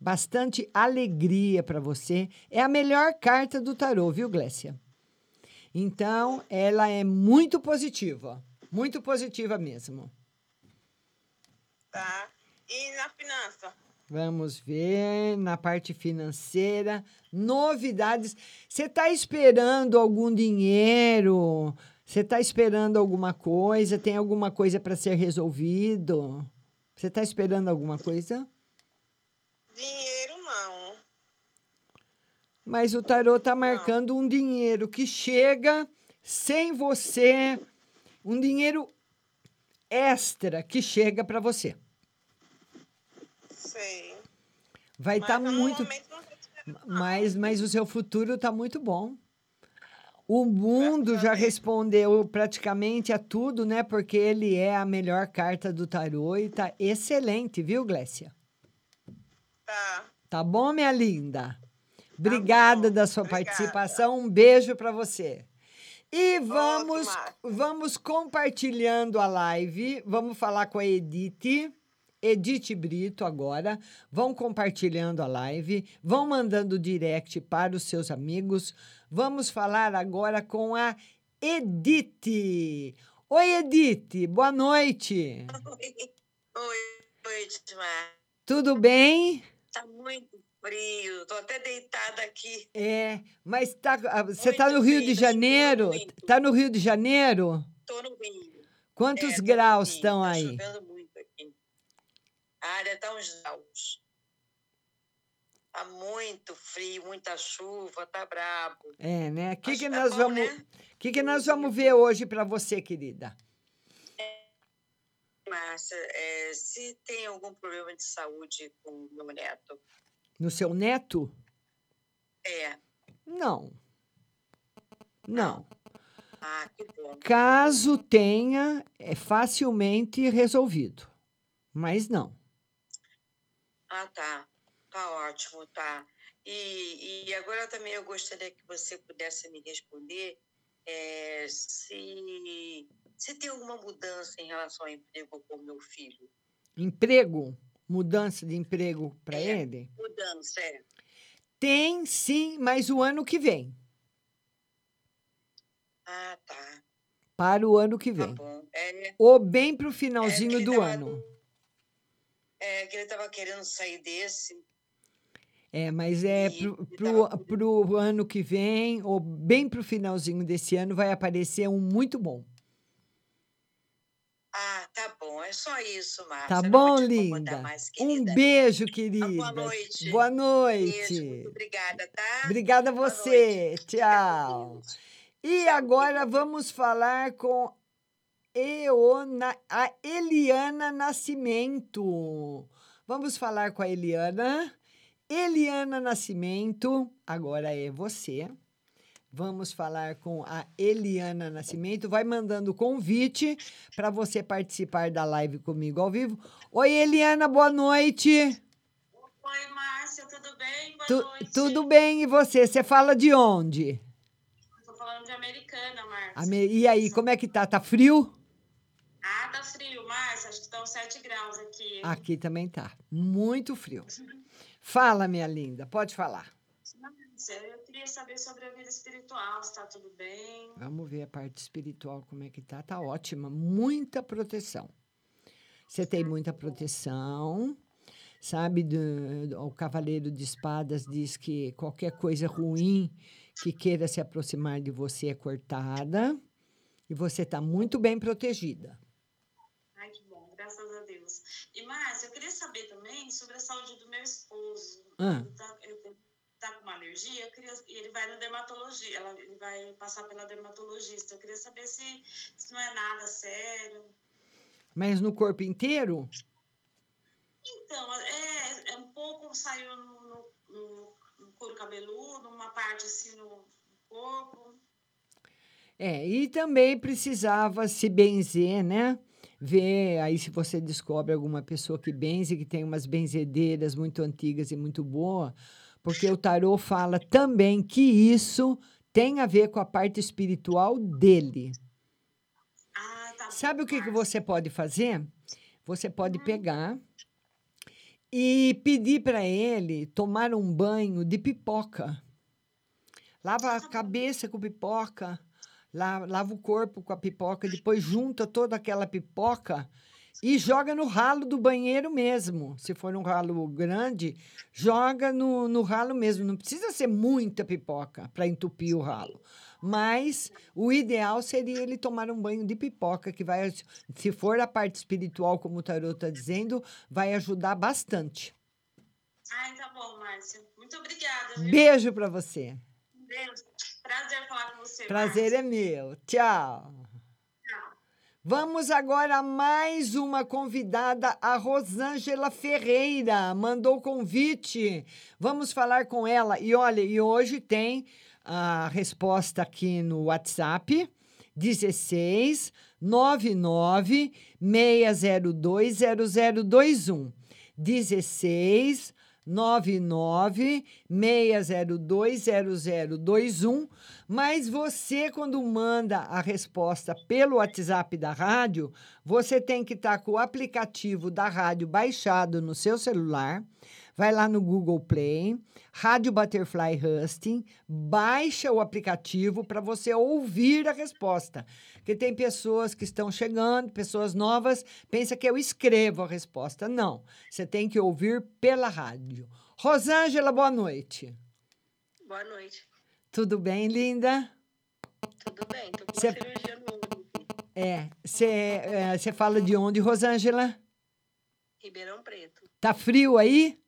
bastante alegria para você. É a melhor carta do tarô, viu, Glécia? Então, ela é muito positiva. Muito positiva mesmo. Tá. E na finança? Vamos ver na parte financeira, novidades. Você está esperando algum dinheiro? Você está esperando alguma coisa? Tem alguma coisa para ser resolvido? Você está esperando alguma coisa? Dinheiro. Mas o tarô está marcando um dinheiro que chega sem você, um dinheiro extra que chega para você. Sei. Vai estar no muito. Mas, mas o seu futuro está muito bom. O mundo já respondeu praticamente a tudo, né? Porque ele é a melhor carta do tarô e tá excelente, viu, Glécia? Tá. Tá bom, minha linda? Obrigada da sua participação. Um beijo para você. E vamos, vamos compartilhando a live. Vamos falar com a Edith. Edith Brito agora. Vão compartilhando a live. Vão mandando direct para os seus amigos. Vamos falar agora com a Edith. Oi, Edith. Boa noite. Oi, noite, Mar. Tudo bem? Tá muito frio. Tô até deitada aqui. É, mas tá, ah, você está no Rio de Janeiro? Tá no Rio de Janeiro? Tô no Rio. Quantos É, no graus Rio. estão tá aí? chovendo muito aqui. A área tá uns graus. Tá muito frio, muita chuva, tá brabo. É, né? O que, que tá nós bom, vamos, né? que que nós vamos ver hoje para você, querida? Márcia, é, se tem algum problema de saúde com o meu neto, No seu neto? é. Não. Não. Ah, que bom. Caso tenha, é facilmente resolvido. Mas não. Ah, tá. Tá ótimo, tá. E, e agora também eu gostaria que você pudesse me responder é, se, se tem alguma mudança em relação ao emprego com o meu filho. Emprego? Mudança de emprego para ele? Mudança, é. Tem sim, mas o ano que vem. Ah, tá. Para o ano que Tá vem. bom. É, Ou bem para o finalzinho do ano. é que ele estava querendo sair desse. É, mas é pro, pro, pro ano que vem, ou bem pro finalzinho desse ano, vai aparecer um muito bom. Tá bom. É só isso, Márcia. Tá bom, linda? mais, Um querida. beijo, Ah, querida. Boa noite. Boa noite. Beijo, muito obrigada, tá? Obrigada a você. Tchau. E agora vamos falar com Eona, a Eliana Nascimento. Vamos falar com a Eliana. Eliana Nascimento, agora é você. Vamos falar com a Eliana Nascimento. Vai mandando convite para você participar da live comigo ao vivo. Oi, Eliana, boa noite. Oi, Márcia, tudo bem? Boa Tu- noite. tudo bem, e você? Você fala de onde? Tô falando de Americana, Márcia. E aí, como é que tá? Tá frio? Ah, tá frio, Márcia. Acho que estão 7 graus aqui. Aqui também tá. Muito frio. Fala, minha linda, pode falar. Eu queria saber sobre a vida espiritual, se tá tudo bem. Vamos ver a parte espiritual como é que tá. Tá ótima, muita proteção. Você tem muita proteção, sabe? Do, do- o Cavaleiro de Espadas diz que qualquer coisa ruim que queira se aproximar de você é cortada e você está muito bem protegida. Ai, que bom, graças a Deus. E, Márcia, eu queria saber também sobre a saúde do meu esposo. Ah. Ele tá, ele tá com uma alergia, eu queria, e ele vai no dermatologia, ela- ele vai passar pela dermatologista. Eu queria saber se, se não é nada sério. Mas no corpo inteiro? Então, é, é um pouco saiu no, no, no- no couro cabeludo, uma parte assim no corpo. É, e também precisava se benzer, né? Vê aí se você descobre alguma pessoa que benze, que tem umas benzedeiras muito antigas e muito boa, porque o tarô fala também que isso tem a ver com a parte espiritual dele. Sabe o que, que você pode fazer? Você pode pegar e pedir para ele tomar um banho de pipoca. Lava a cabeça com pipoca, la- lava o corpo com a pipoca, depois junta toda aquela pipoca e joga no ralo do banheiro mesmo. Se for um ralo grande, joga no, no ralo mesmo. Não precisa ser muita pipoca para entupir o ralo. Mas o ideal seria ele tomar um banho de pipoca, que vai, se for a parte espiritual, como o tarot está dizendo, vai ajudar bastante. Ai, tá bom, Márcia. Muito obrigada. viu? Beijo para você. Beijo. Prazer falar com você. Prazer é meu. Tchau. Vamos agora a mais uma convidada, a Rosângela Ferreira. Mandou convite. Vamos falar com ela. E olha, e hoje tem a resposta aqui no WhatsApp. 16 99 602 0021. 16 99 602 0021. Mas você, quando manda a resposta pelo WhatsApp da rádio, você tem que estar com o aplicativo da rádio baixado no seu celular. Vai lá no Google Play, Rádio Butterfly Husting, baixa o aplicativo para você ouvir a resposta. Porque tem pessoas que estão chegando, pessoas novas, pensa que eu escrevo a resposta. Não, você tem que ouvir pela rádio. Rosângela, boa noite. Boa noite. Tudo bem, linda? Tudo bem? Tô com Cê- cirurgia no. É, você fala de onde, Rosângela? Ribeirão Preto. Tá frio aí?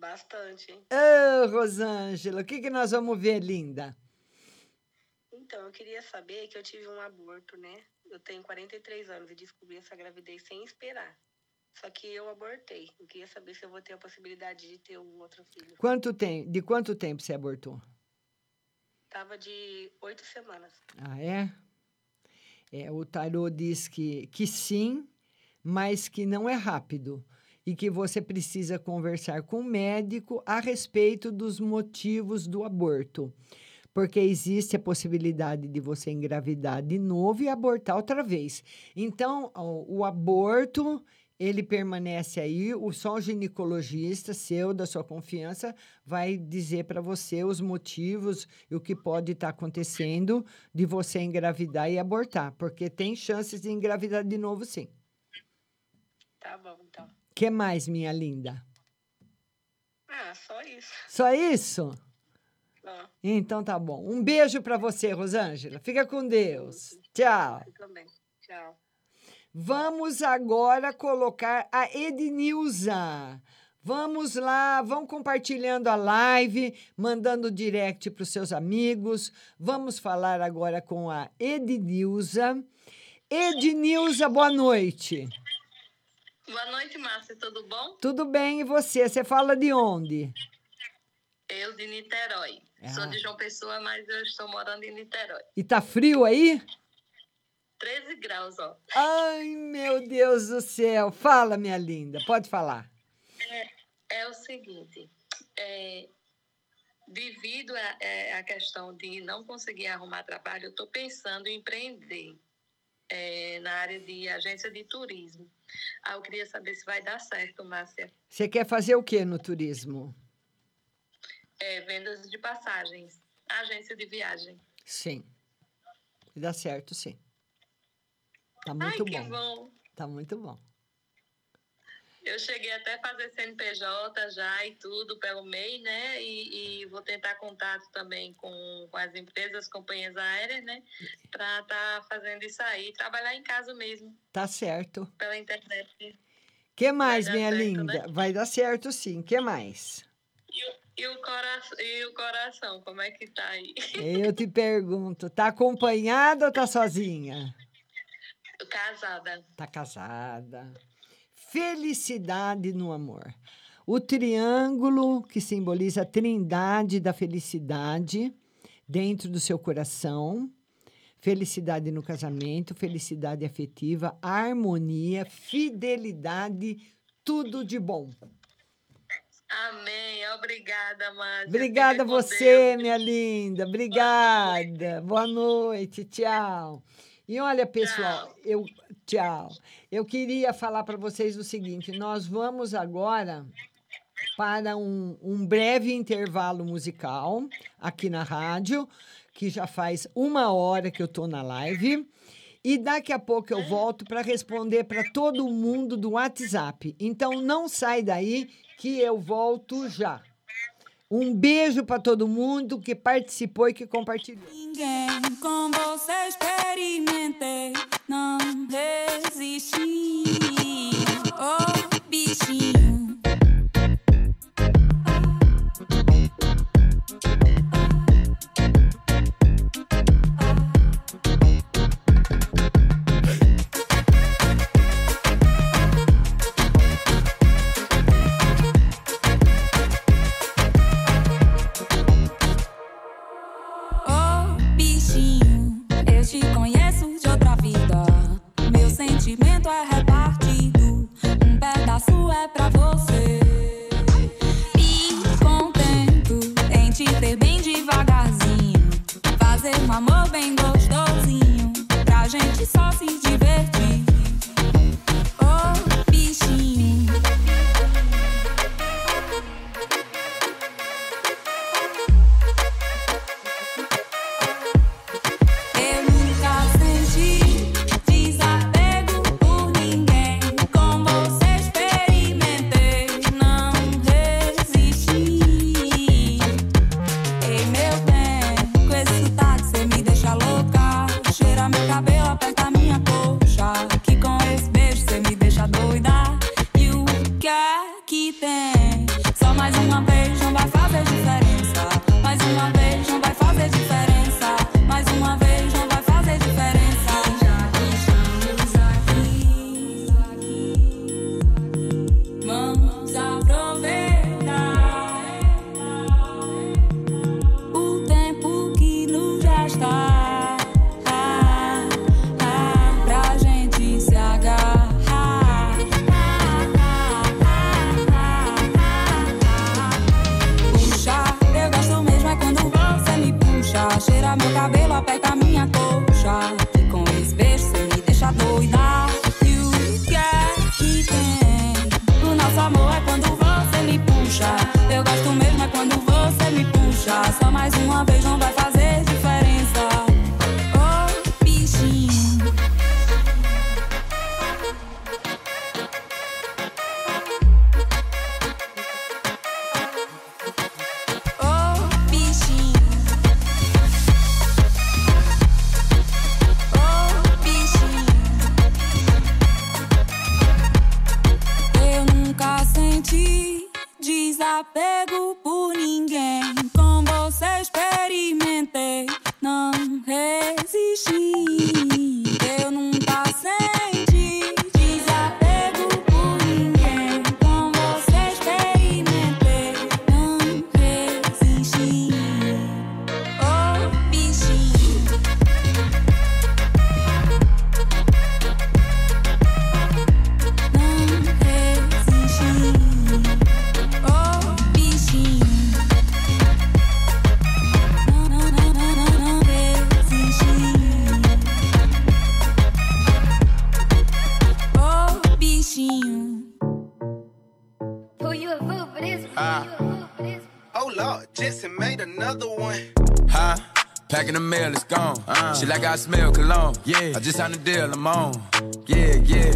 Bastante. hein? Ô, Rosângela, o que, que nós vamos ver, linda? Então, eu queria saber que eu tive um aborto, né? Eu tenho 43 anos e descobri essa gravidez sem esperar. Só que eu abortei. Eu queria saber se eu vou ter a possibilidade de ter um outro filho. Quanto tem, de quanto tempo você abortou? Tava de oito semanas. Ah, é? É, o tarô diz que, que sim, mas que não é rápido e que você precisa conversar com o médico a respeito dos motivos do aborto. Porque existe a possibilidade de você engravidar de novo e abortar outra vez. Então, o, aborto, ele permanece aí, o só o ginecologista seu, da sua confiança, vai dizer para você os motivos e o que pode estar acontecendo de você engravidar e abortar. Porque tem chances de engravidar de novo, sim. Tá bom, então. Que mais, minha linda? Ah, só isso. Só isso? Ó, Então tá bom. Um beijo para você, Rosângela. Fica com Deus. Tchau. eu também. Tchau. Vamos agora colocar a Ednilza. Vamos lá, vão compartilhando a live, mandando direct para os seus amigos. Vamos falar agora com a Ednilza. Ednilza, boa noite. Boa noite, Márcia. Tudo bom? Tudo bem e você? Você fala de onde? Eu de Niterói. Sou Ah. de João Pessoa, mas eu estou morando em Niterói. E tá frio aí? 13 graus, ó. Ai, meu Deus do céu. Fala, minha linda, pode falar. É, é o seguinte, é, devido à é, à questão de não conseguir arrumar trabalho, eu estou pensando em empreender é, na área de agência de turismo. Ah, eu queria saber se vai dar certo, Márcia. Você quer fazer o que no turismo? É, vendas de passagens, agência de viagem. Sim. Dá certo, sim. Tá muito Ai, bom. bom. Tá muito bom. Eu cheguei até a fazer CNPJ já e tudo pelo MEI, né? E, e vou tentar contato também com, com as empresas, companhias aéreas, né? Para estar fazendo isso aí. Trabalhar em casa mesmo, Tá certo. pela internet. que mais, minha certo, linda? né? Vai dar certo, sim. que mais? E o, e, o coração, e o coração, como é que tá aí? Eu te pergunto, tá acompanhada ou tá sozinha? Casada. Tá casada. Felicidade no amor. O triângulo que simboliza a trindade da felicidade dentro do seu coração. felicidade no casamento, felicidade afetiva, harmonia, fidelidade, tudo de bom. Amém. Obrigada, Márcia. Obrigada a você, Deus. minha linda. Obrigada. Boa noite. Tchau. E olha, pessoal, eu tchau. Eu queria falar para vocês o seguinte: nós vamos agora para um, um breve intervalo musical aqui na rádio, que já faz uma hora que eu estou na live. E daqui a pouco eu volto para responder para todo mundo do WhatsApp. Então não sai daí que eu volto já. Um beijo para todo mundo que participou e que compartilhou. Ninguém com você experimentei, não resisti. Oh, bichinho. I smell cologne. Yeah. I just signed a deal, I'm on. Yeah, yeah.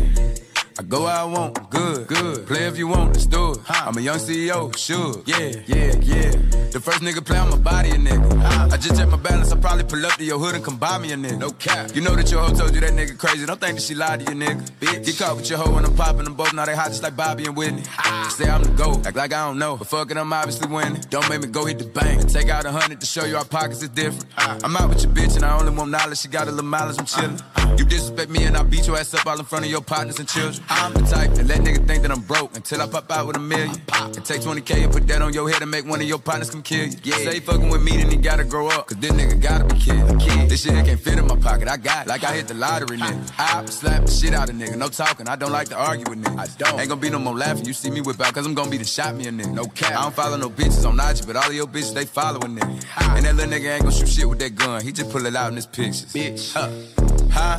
I go where I want, good, good. Play if you want, let's do it. I'm a young CEO, sure. Yeah, yeah, yeah. The first nigga play on my body, a nigga. I just check my balance, I probably pull up to your hood and come buy me a nigga. No cap. You know that your hoe told you that nigga crazy. Don't think that she lied to you, nigga. Bitch. Get caught with your hoe when I'm popping them both. Now they hot just like Bobby and Whitney. Say I'm the GOAT, act like I don't know. But fuck it, I'm obviously winning. Don't make me go hit the bank and take out a hundred to show you our pockets is different. I'm out with your bitch and I only want knowledge. She got a little mileage, I'm chillin'. You disrespect me and I beat your ass up all in front of your partners and children. I'm the type that let nigga think that I'm broke until I pop out with a million. And take 20K and put that on your head and make one of your partners come kill you. Yeah. Say fucking with me, then he gotta grow up. Cause this nigga gotta be killed. This shit can't fit in my pocket. I got it. Like I hit the lottery, nigga. I slap the shit out of nigga. No talking. I don't like to argue with niggas. I don't. Ain't gonna be no more laughing. You see me whip out, cause I'm gonna be the shot me a nigga. No cap. I don't follow no bitches on IG, but all of your bitches, they following nigga. And that little nigga ain't gonna shoot shit with that gun. He just pull it out in his pictures. Bitch. Huh? Huh?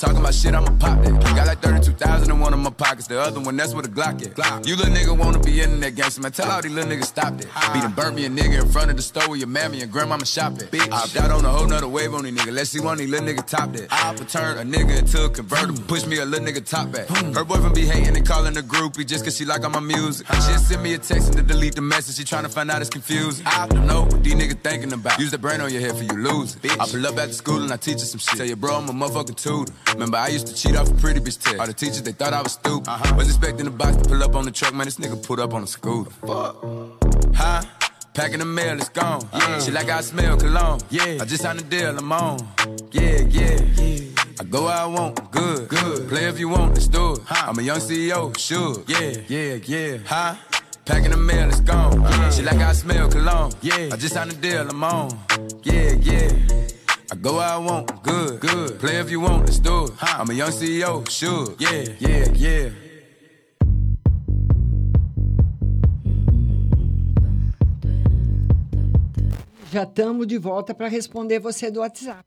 Talking about shit, I'ma pop that. Got like 32,000 in one of my pockets. The other one, that's where the Glock at. Glock. You little nigga wanna be in that gangster, man. Tell all these little niggas stop that. Beat and burn me a nigga in front of the store where your mammy and grandmama shop at. Bitch. Got on a whole nother wave on these niggas. Let's see one of these little niggas top that. I'll turn a nigga into a convertible. Hmm. Push me a little nigga top back. Hmm. Her boyfriend be hating and calling a groupie just cause she like all my music. She just send me a text and to delete the message. She tryna find out it's confusing. I don't know what these niggas thinking about. Use the brain on your head for you lose it. I pull up after school and I teach you some shit. Tell your bro I'm a motherfucking tutor. Remember I used to cheat off a pretty bitch test. All the teachers they thought I was stupid. Uh-huh. Was expecting the box to pull up on the truck, man. This nigga put up on a scooter. Fuck. Huh? Packing the mail, it's gone. Yeah. Shit like I smell cologne. Yeah. I just signed a deal, I'm on. Yeah, yeah. yeah. I go where I want, good, good. Play if you want, let's do it. I'm a young CEO, sure. Yeah, yeah, yeah. Huh? Packing the mail, it's gone. Uh-huh. She like I smell cologne. Yeah. I just signed a deal, I'm on. Yeah, yeah. I go where I want, good, good. Play if you want, let's do it. I'm a young CEO, sure. Yeah, yeah, yeah. Já estamos de volta para responder você do WhatsApp.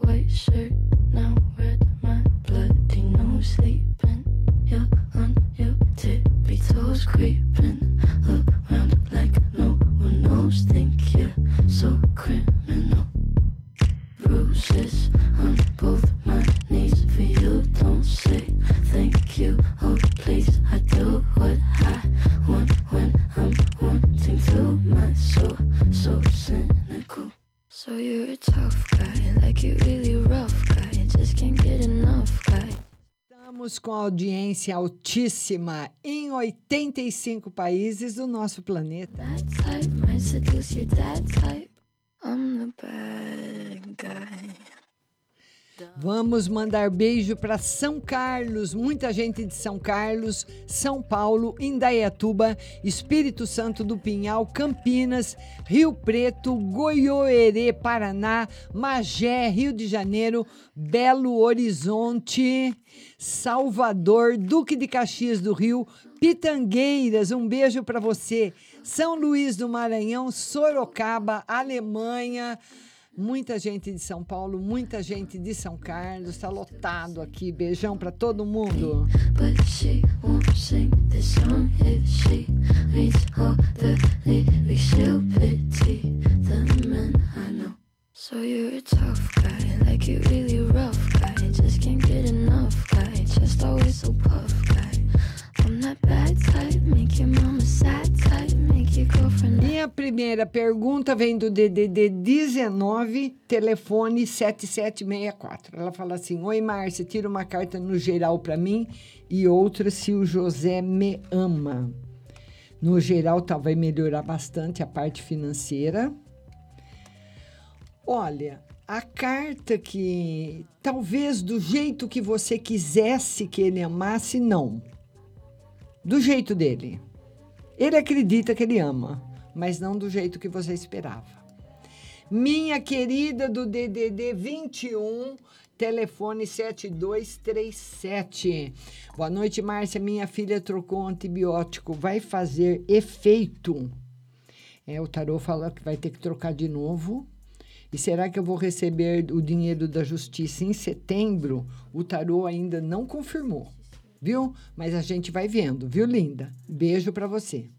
White shirt, now red, my bloody nose sleeping. You're on your tippy toes, creeping Estamos com audiência altíssima em 85 países do nosso planeta. Type might seduce your dad type. I'm the bad guy. Vamos mandar beijo para São Carlos, muita gente de São Carlos, São Paulo, Indaiatuba, Espírito Santo do Pinhal, Campinas, Rio Preto, Goiôerê, Paraná, Magé, Rio de Janeiro, Belo Horizonte, Salvador, Duque de Caxias do Rio, Pitangueiras, um beijo para você. São Luís do Maranhão, Sorocaba, Alemanha, muita gente de São Paulo, muita gente de São Carlos, está lotado aqui. Beijão para todo mundo. So you're a tough guy, like you really rough guy. Just can't get enough guy, just always so puff guy. I'm that bad type, make your mama sad type. Minha primeira pergunta vem do DDD 19, telefone 7764. Ela fala assim: Oi, Márcia, tira uma carta no geral para mim e outra se o José me ama. No geral, tá, vai melhorar bastante a parte financeira. Olha, a carta que talvez do jeito que você quisesse que ele amasse, não. Do jeito dele. Ele acredita que ele ama, mas não do jeito que você esperava. Minha querida do DDD 21, telefone 7237. Boa noite, Márcia. Minha filha trocou um antibiótico. Vai fazer efeito. É, o tarô falou que vai ter que trocar de novo. E será que eu vou receber o dinheiro da justiça em setembro? O tarô ainda não confirmou, viu? Mas a gente vai vendo, viu, linda? Beijo para você.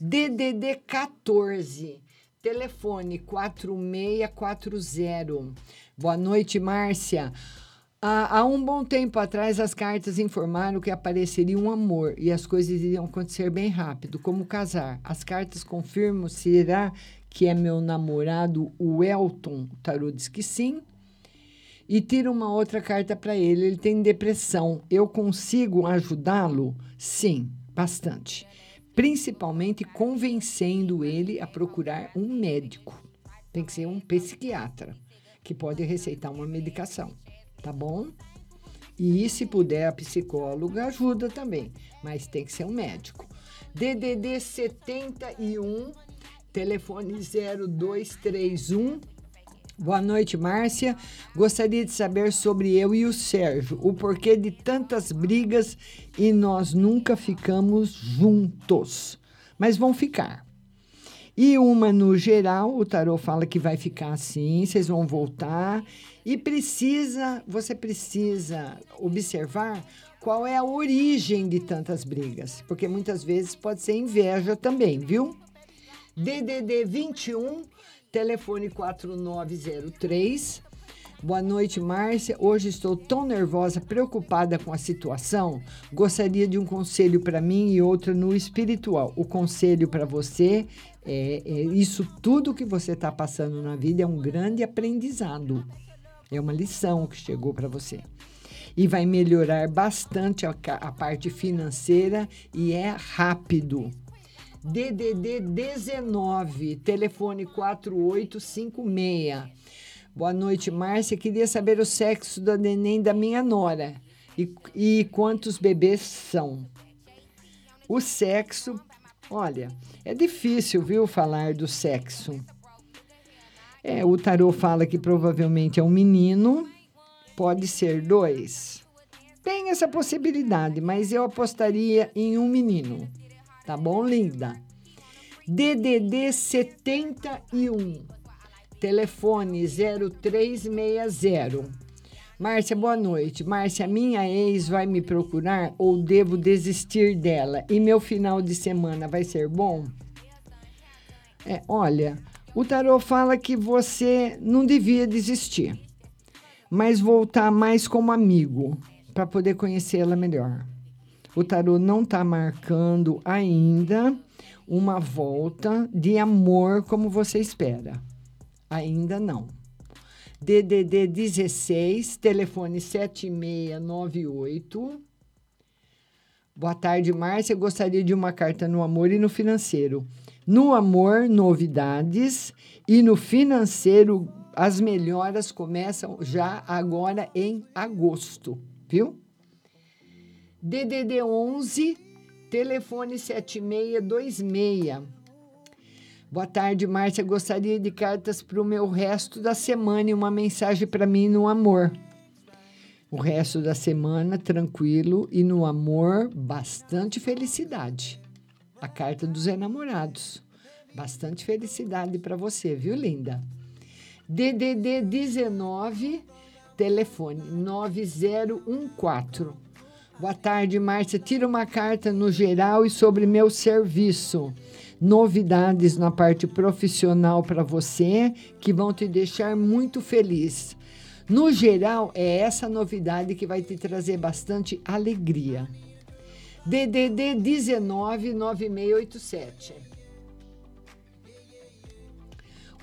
DDD 14, telefone 4640. Boa noite, Márcia. Há, um bom tempo atrás, as cartas informaram que apareceria um amor e as coisas iriam acontecer bem rápido, como casar. As cartas confirmam será que é meu namorado, o Elton. O tarô diz que sim. E tira uma outra carta para ele. Ele tem depressão. Eu consigo ajudá-lo? Sim, bastante. Principalmente convencendo ele a procurar um médico. Tem que ser um psiquiatra que pode receitar uma medicação tá bom? E se puder, a psicóloga ajuda também, mas tem que ser um médico. DDD 71, telefone 0231. Boa noite, Márcia. Gostaria de saber sobre eu e o Sérgio, o porquê de tantas brigas e nós nunca ficamos juntos. Mas vão ficar. E uma no geral, o tarô fala que vai ficar assim, vocês vão voltar e precisa, você precisa observar qual é a origem de tantas brigas, porque muitas vezes pode ser inveja também, viu? DDD 21, telefone 4903. Boa noite, Márcia. Hoje estou tão nervosa, preocupada com a situação. Gostaria de um conselho para mim e outro no espiritual. O conselho para você é, é, isso tudo que você está passando na vida é um grande aprendizado. É uma lição que chegou para você. E vai melhorar bastante a, a parte financeira e é rápido. DDD 19, telefone 4856. Boa noite, Márcia. Queria saber o sexo da neném da minha nora e, e quantos bebês são. O sexo, olha, é difícil, viu, falar do sexo. É, o tarô fala que provavelmente é um menino, pode ser dois. Tem essa possibilidade, mas eu apostaria em um menino. Tá bom, linda? DDD 71, telefone 0360. Márcia, boa noite. Márcia, minha ex vai me procurar ou devo desistir dela? E meu final de semana vai ser bom? É, olha, o tarô fala que você não devia desistir, mas voltar mais como amigo para poder conhecê-la melhor. O tarô não está marcando ainda uma volta de amor como você espera. Ainda não. DDD 16, telefone 7698. Boa tarde, Márcia. Gostaria de uma carta no amor e no financeiro. No amor, novidades e no financeiro, as melhoras começam já agora em agosto, viu? DDD 11, telefone 7626. Boa tarde, Márcia. Gostaria de cartas para o meu resto da semana e uma mensagem para mim no amor. O resto da semana tranquilo e no amor bastante felicidade a carta dos enamorados. Bastante felicidade para você, viu, linda? DDD 19, telefone 9014. Boa tarde, Márcia. Tira uma carta no geral e sobre meu serviço. Novidades na parte profissional para você que vão te deixar muito feliz. No geral, é essa novidade que vai te trazer bastante alegria. DDD 199687.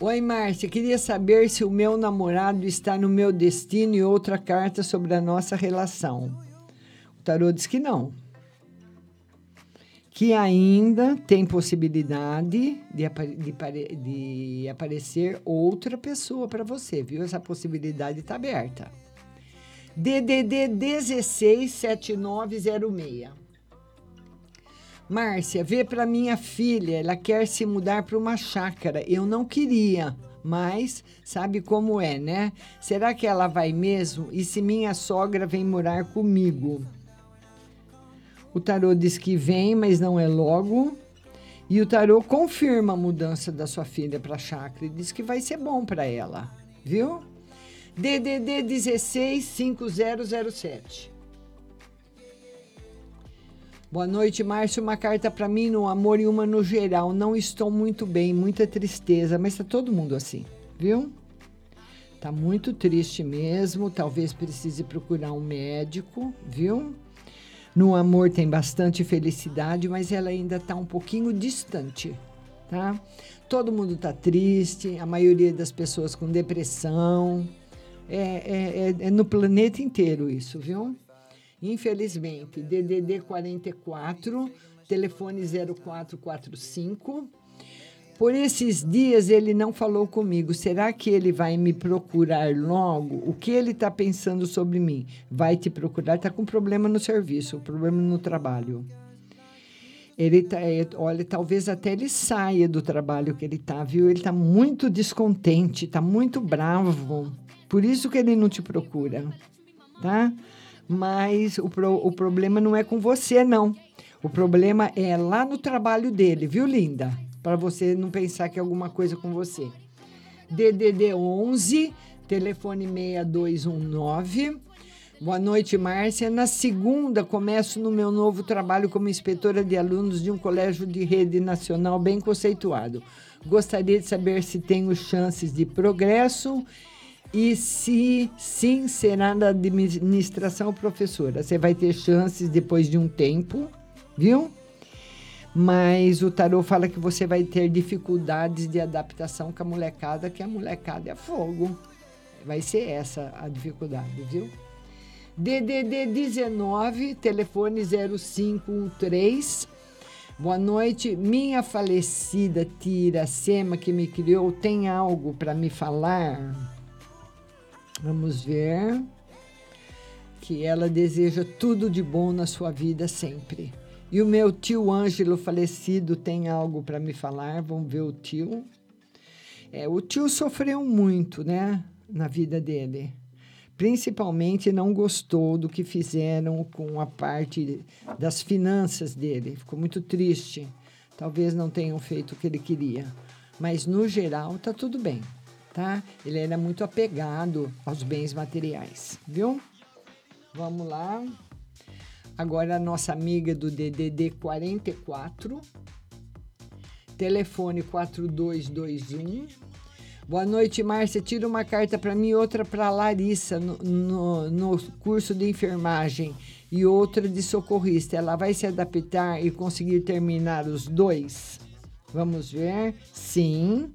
Oi, Márcia. Queria saber se o meu namorado está no meu destino e outra carta sobre a nossa relação. O tarô diz que não. Que ainda tem possibilidade de, de, de aparecer outra pessoa para você, viu? Essa possibilidade está aberta. DDD 167906. Márcia, vê para minha filha, ela quer se mudar para uma chácara. Eu não queria, mas sabe como é, né? Será que ela vai mesmo? E se minha sogra vem morar comigo? O tarô diz que vem, mas não é logo. E o tarô confirma a mudança da sua filha para a chácara e diz que vai ser bom para ela, viu? DDD 165007. Boa noite, Márcio. Uma carta para mim no amor e uma no geral. Não estou muito bem, muita tristeza, mas está todo mundo assim, viu? Tá muito triste mesmo, talvez precise procurar um médico, viu? No amor tem bastante felicidade, mas ela ainda está um pouquinho distante, tá? Todo mundo está triste, a maioria das pessoas com depressão. É, é, é, é no planeta inteiro isso, viu? Infelizmente, DDD 44, telefone 0445. Por esses dias ele não falou comigo. Será que ele vai me procurar logo? O que ele está pensando sobre mim? Vai te procurar? Está com problema no serviço, problema no trabalho. Ele tá, é, olha, talvez até ele saia do trabalho que ele está, viu? Ele está muito descontente, está muito bravo. Por isso que ele não te procura, tá? Mas o, pro, o problema não é com você, não. O problema é lá no trabalho dele, viu, linda? Para você não pensar que é alguma coisa com você. DDD 11, telefone 6219. Boa noite, Márcia. Na segunda, começo no meu novo trabalho como inspetora de alunos de um colégio de rede nacional bem conceituado. Gostaria de saber se tenho chances de progresso e se sim será da administração professora. Você vai ter chances depois de um tempo, viu? Mas o tarô fala que você vai ter dificuldades de adaptação com a molecada, que a molecada é fogo. Vai ser essa a dificuldade, viu? DDD 19, telefone 0513. Boa noite. Minha falecida tia Sema, que me criou, tem algo para me falar? Vamos ver. Que ela deseja tudo de bom na sua vida sempre. E o meu tio Ângelo falecido tem algo para me falar. Vamos ver o tio. É, o tio sofreu muito, né, na vida dele. Principalmente não gostou do que fizeram com a parte das finanças dele. Ficou muito triste. Talvez não tenham feito o que ele queria. Mas no geral tá tudo bem, tá? Ele era muito apegado aos bens materiais, viu? Vamos lá. Agora a nossa amiga do DDD 44, telefone 4221. Boa noite, Márcia. Tira uma carta para mim e outra para Larissa no, no, no, curso de enfermagem e outra de socorrista. Ela vai se adaptar e conseguir terminar os dois? Vamos ver. Sim.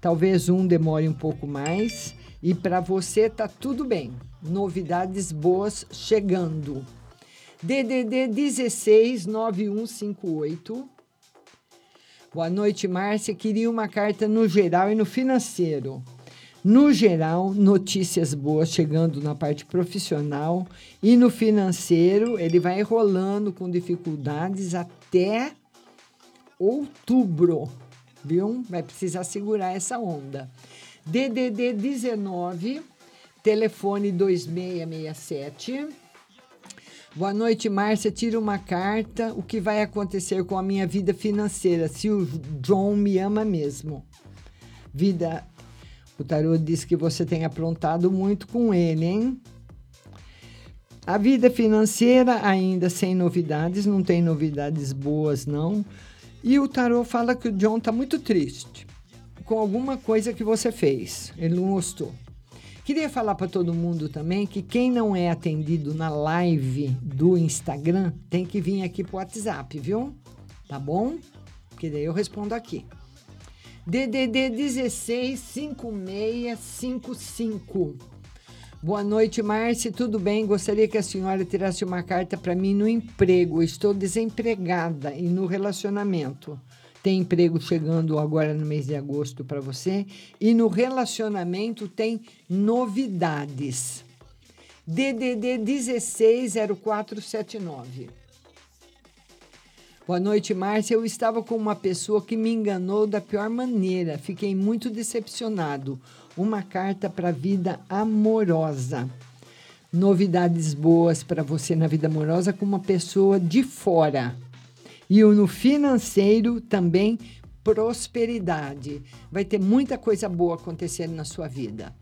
Talvez um demore um pouco mais. E para você tá tudo bem. Novidades boas chegando. DDD 16 9158. Boa noite, Márcia. Queria uma carta no geral e no financeiro. No geral, notícias boas chegando na parte profissional e no financeiro, ele vai rolando com dificuldades até outubro, viu? Vai precisar segurar essa onda. DDD 19, telefone 2667. Boa noite, Márcia. Tira uma carta. O que vai acontecer com a minha vida financeira? Se o John me ama mesmo. Vida. O tarô diz que você tem aprontado muito com ele, hein? A vida financeira ainda sem novidades, não tem novidades boas, não. E o tarô fala que o John tá muito triste com alguma coisa que você fez. Ele não gostou. Queria falar para todo mundo também que quem não é atendido na live do Instagram tem que vir aqui pro WhatsApp, viu? Tá bom? Porque daí eu respondo aqui. DDD 16 5655. Boa noite, Márcia. Tudo bem? Gostaria que a senhora tirasse uma carta para mim no emprego. Estou desempregada e no relacionamento. Tem emprego chegando agora no mês de agosto para você. E no relacionamento tem novidades. DDD 160479. Boa noite, Márcia. Eu estava com uma pessoa que me enganou da pior maneira. Fiquei muito decepcionado. Uma carta para a vida amorosa. Novidades boas para você na vida amorosa com uma pessoa de fora. E no financeiro também prosperidade. Vai ter muita coisa boa acontecendo na sua vida.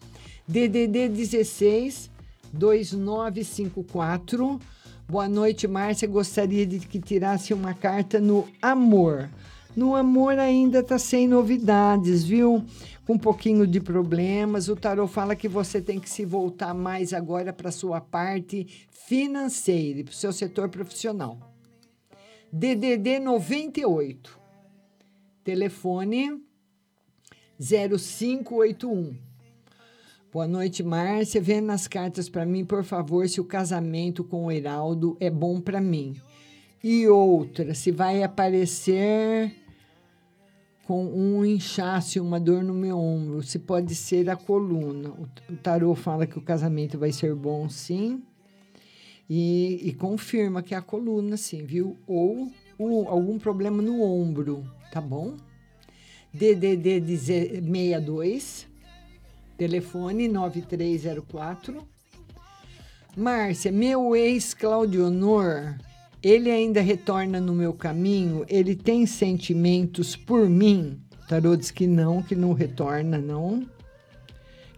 DDD 16 2954. Boa noite, Márcia. Gostaria de que tirasse uma carta no amor. No amor ainda tá sem novidades, viu? Com um pouquinho de problemas. O tarot fala que você tem que se voltar mais agora para sua parte financeira, para o seu setor profissional. DDD 98. Telefone 0581. Boa noite, Márcia. Vê nas cartas para mim, por favor, se o casamento com o Heraldo é bom para mim. E outra, se vai aparecer com um inchaço, uma dor no meu ombro, se pode ser a coluna. O tarô fala que o casamento vai ser bom, sim. E, e confirma que é a coluna, sim, viu? Ou, algum problema no ombro, tá bom? DDD 62, telefone 9304. Márcia, meu ex Claudio Honor, ele ainda retorna no meu caminho? Ele tem sentimentos por mim? Tarô diz que não, que não retorna, não.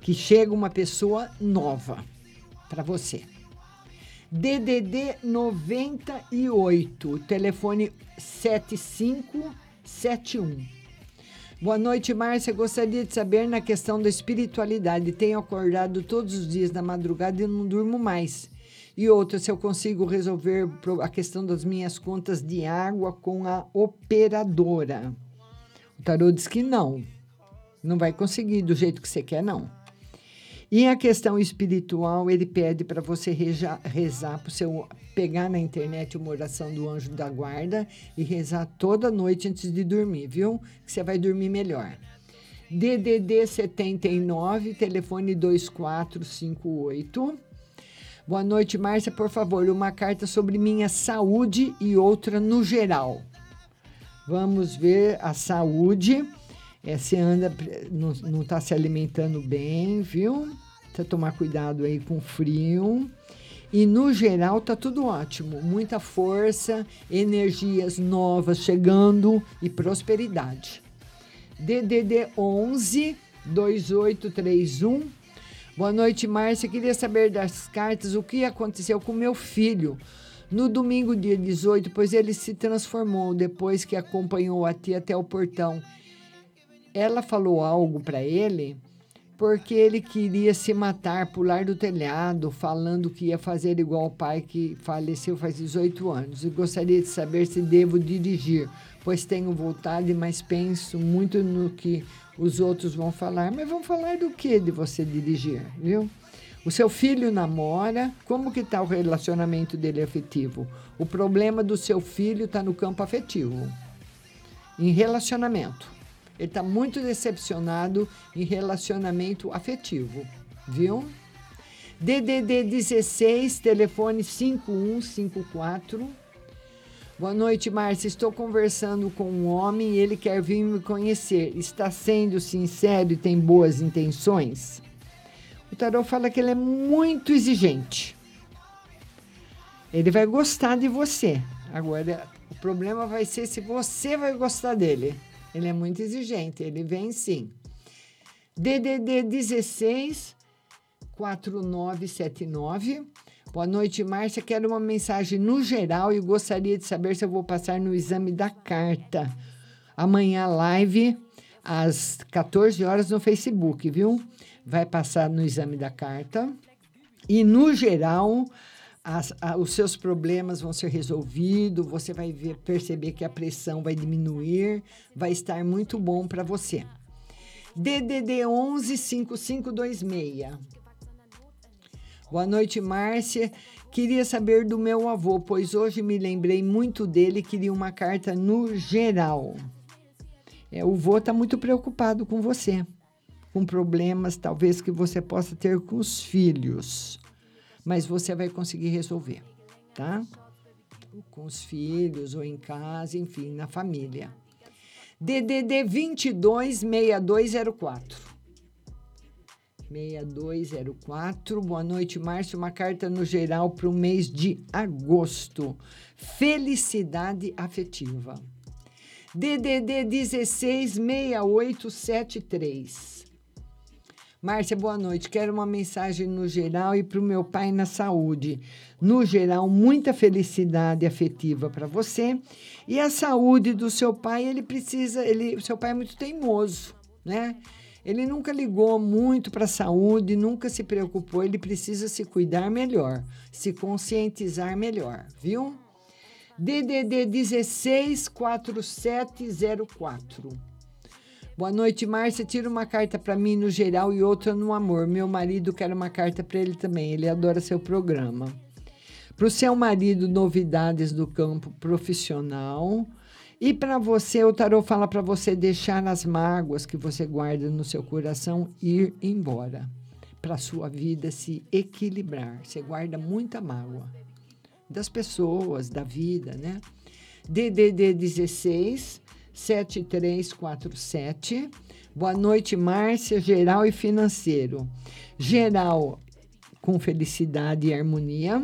Que chega uma pessoa nova para você. DDD 98, telefone 7571. Boa noite, Márcia. Gostaria de saber na questão da espiritualidade. Tenho acordado todos os dias na madrugada e não durmo mais. E outra, se eu consigo resolver a questão das minhas contas de água com a operadora. O tarô diz que não. Não vai conseguir do jeito que você quer, não. E a questão espiritual, ele pede para você rezar, rezar para seu pegar na internet uma oração do anjo da guarda e rezar toda noite antes de dormir, viu? Que você vai dormir melhor. DDD 79, telefone 2458. Boa noite, Márcia. Por favor, uma carta sobre minha saúde e outra no geral. Vamos ver a saúde. É, você anda, não está se alimentando bem, viu? Precisa tomar cuidado aí com frio. E no geral tá tudo ótimo, muita força, energias novas chegando e prosperidade. DDD 11 2831. Boa noite, Márcia. Queria saber das cartas o que aconteceu com meu filho no domingo, dia 18, pois ele se transformou depois que acompanhou a tia até o portão. Ela falou algo para ele porque ele queria se matar, pular do telhado, falando que ia fazer igual o pai que faleceu faz 18 anos. E gostaria de saber se devo dirigir, pois tenho vontade, mas penso muito no que os outros vão falar. Mas vão falar do que de você dirigir, viu? O seu filho namora, como que está o relacionamento dele afetivo? O problema do seu filho está no campo afetivo, em relacionamento. Ele está muito decepcionado em relacionamento afetivo, viu? DDD 16, telefone 5154. Boa noite, Márcia. Estou conversando com um homem e ele quer vir me conhecer. Está sendo sincero e tem boas intenções? O tarot fala que ele é muito exigente. Ele vai gostar de você. Agora, o problema vai ser se você vai gostar dele. Ele é muito exigente, ele vem sim. DDD 16 4979. Boa noite, Márcia. Quero uma mensagem no geral e gostaria de saber se eu vou passar no exame da carta. Amanhã, live, às 14 horas no Facebook, viu? Vai passar no exame da carta. E no geral, as, a, os seus problemas vão ser resolvidos, você vai ver, perceber que a pressão vai diminuir, vai estar muito bom para você. DDD 11 5526. Boa noite, Márcia. Queria saber do meu avô, pois hoje me lembrei muito dele e queria uma carta no geral. É, o avô está muito preocupado com você, com problemas talvez que você possa ter com os filhos mas você vai conseguir resolver, tá? Com os filhos ou em casa, enfim, na família. DDD 22 6204. 6204. Boa noite, Márcio. Uma carta no geral para o mês de agosto. Felicidade afetiva. DDD 16 6873. Márcia, boa noite. Quero uma mensagem no geral e para o meu pai na saúde. No geral, muita felicidade afetiva para você. E a saúde do seu pai, ele precisa. Ele, o seu pai é muito teimoso, né? Ele nunca ligou muito para a saúde, nunca se preocupou. Ele precisa se cuidar melhor, se conscientizar melhor, viu? DDD 164704. Boa noite, Márcia. Tira uma carta para mim no geral e outra no amor. Meu marido quer uma carta para ele também. Ele adora seu programa. Para o seu marido, novidades do campo profissional. E para você, o tarô fala para você deixar as mágoas que você guarda no seu coração ir embora. Para sua vida se equilibrar. Você guarda muita mágoa das pessoas, da vida, né? DDD 16 7347. Boa noite, Márcia, geral e financeiro. Geral com felicidade e harmonia.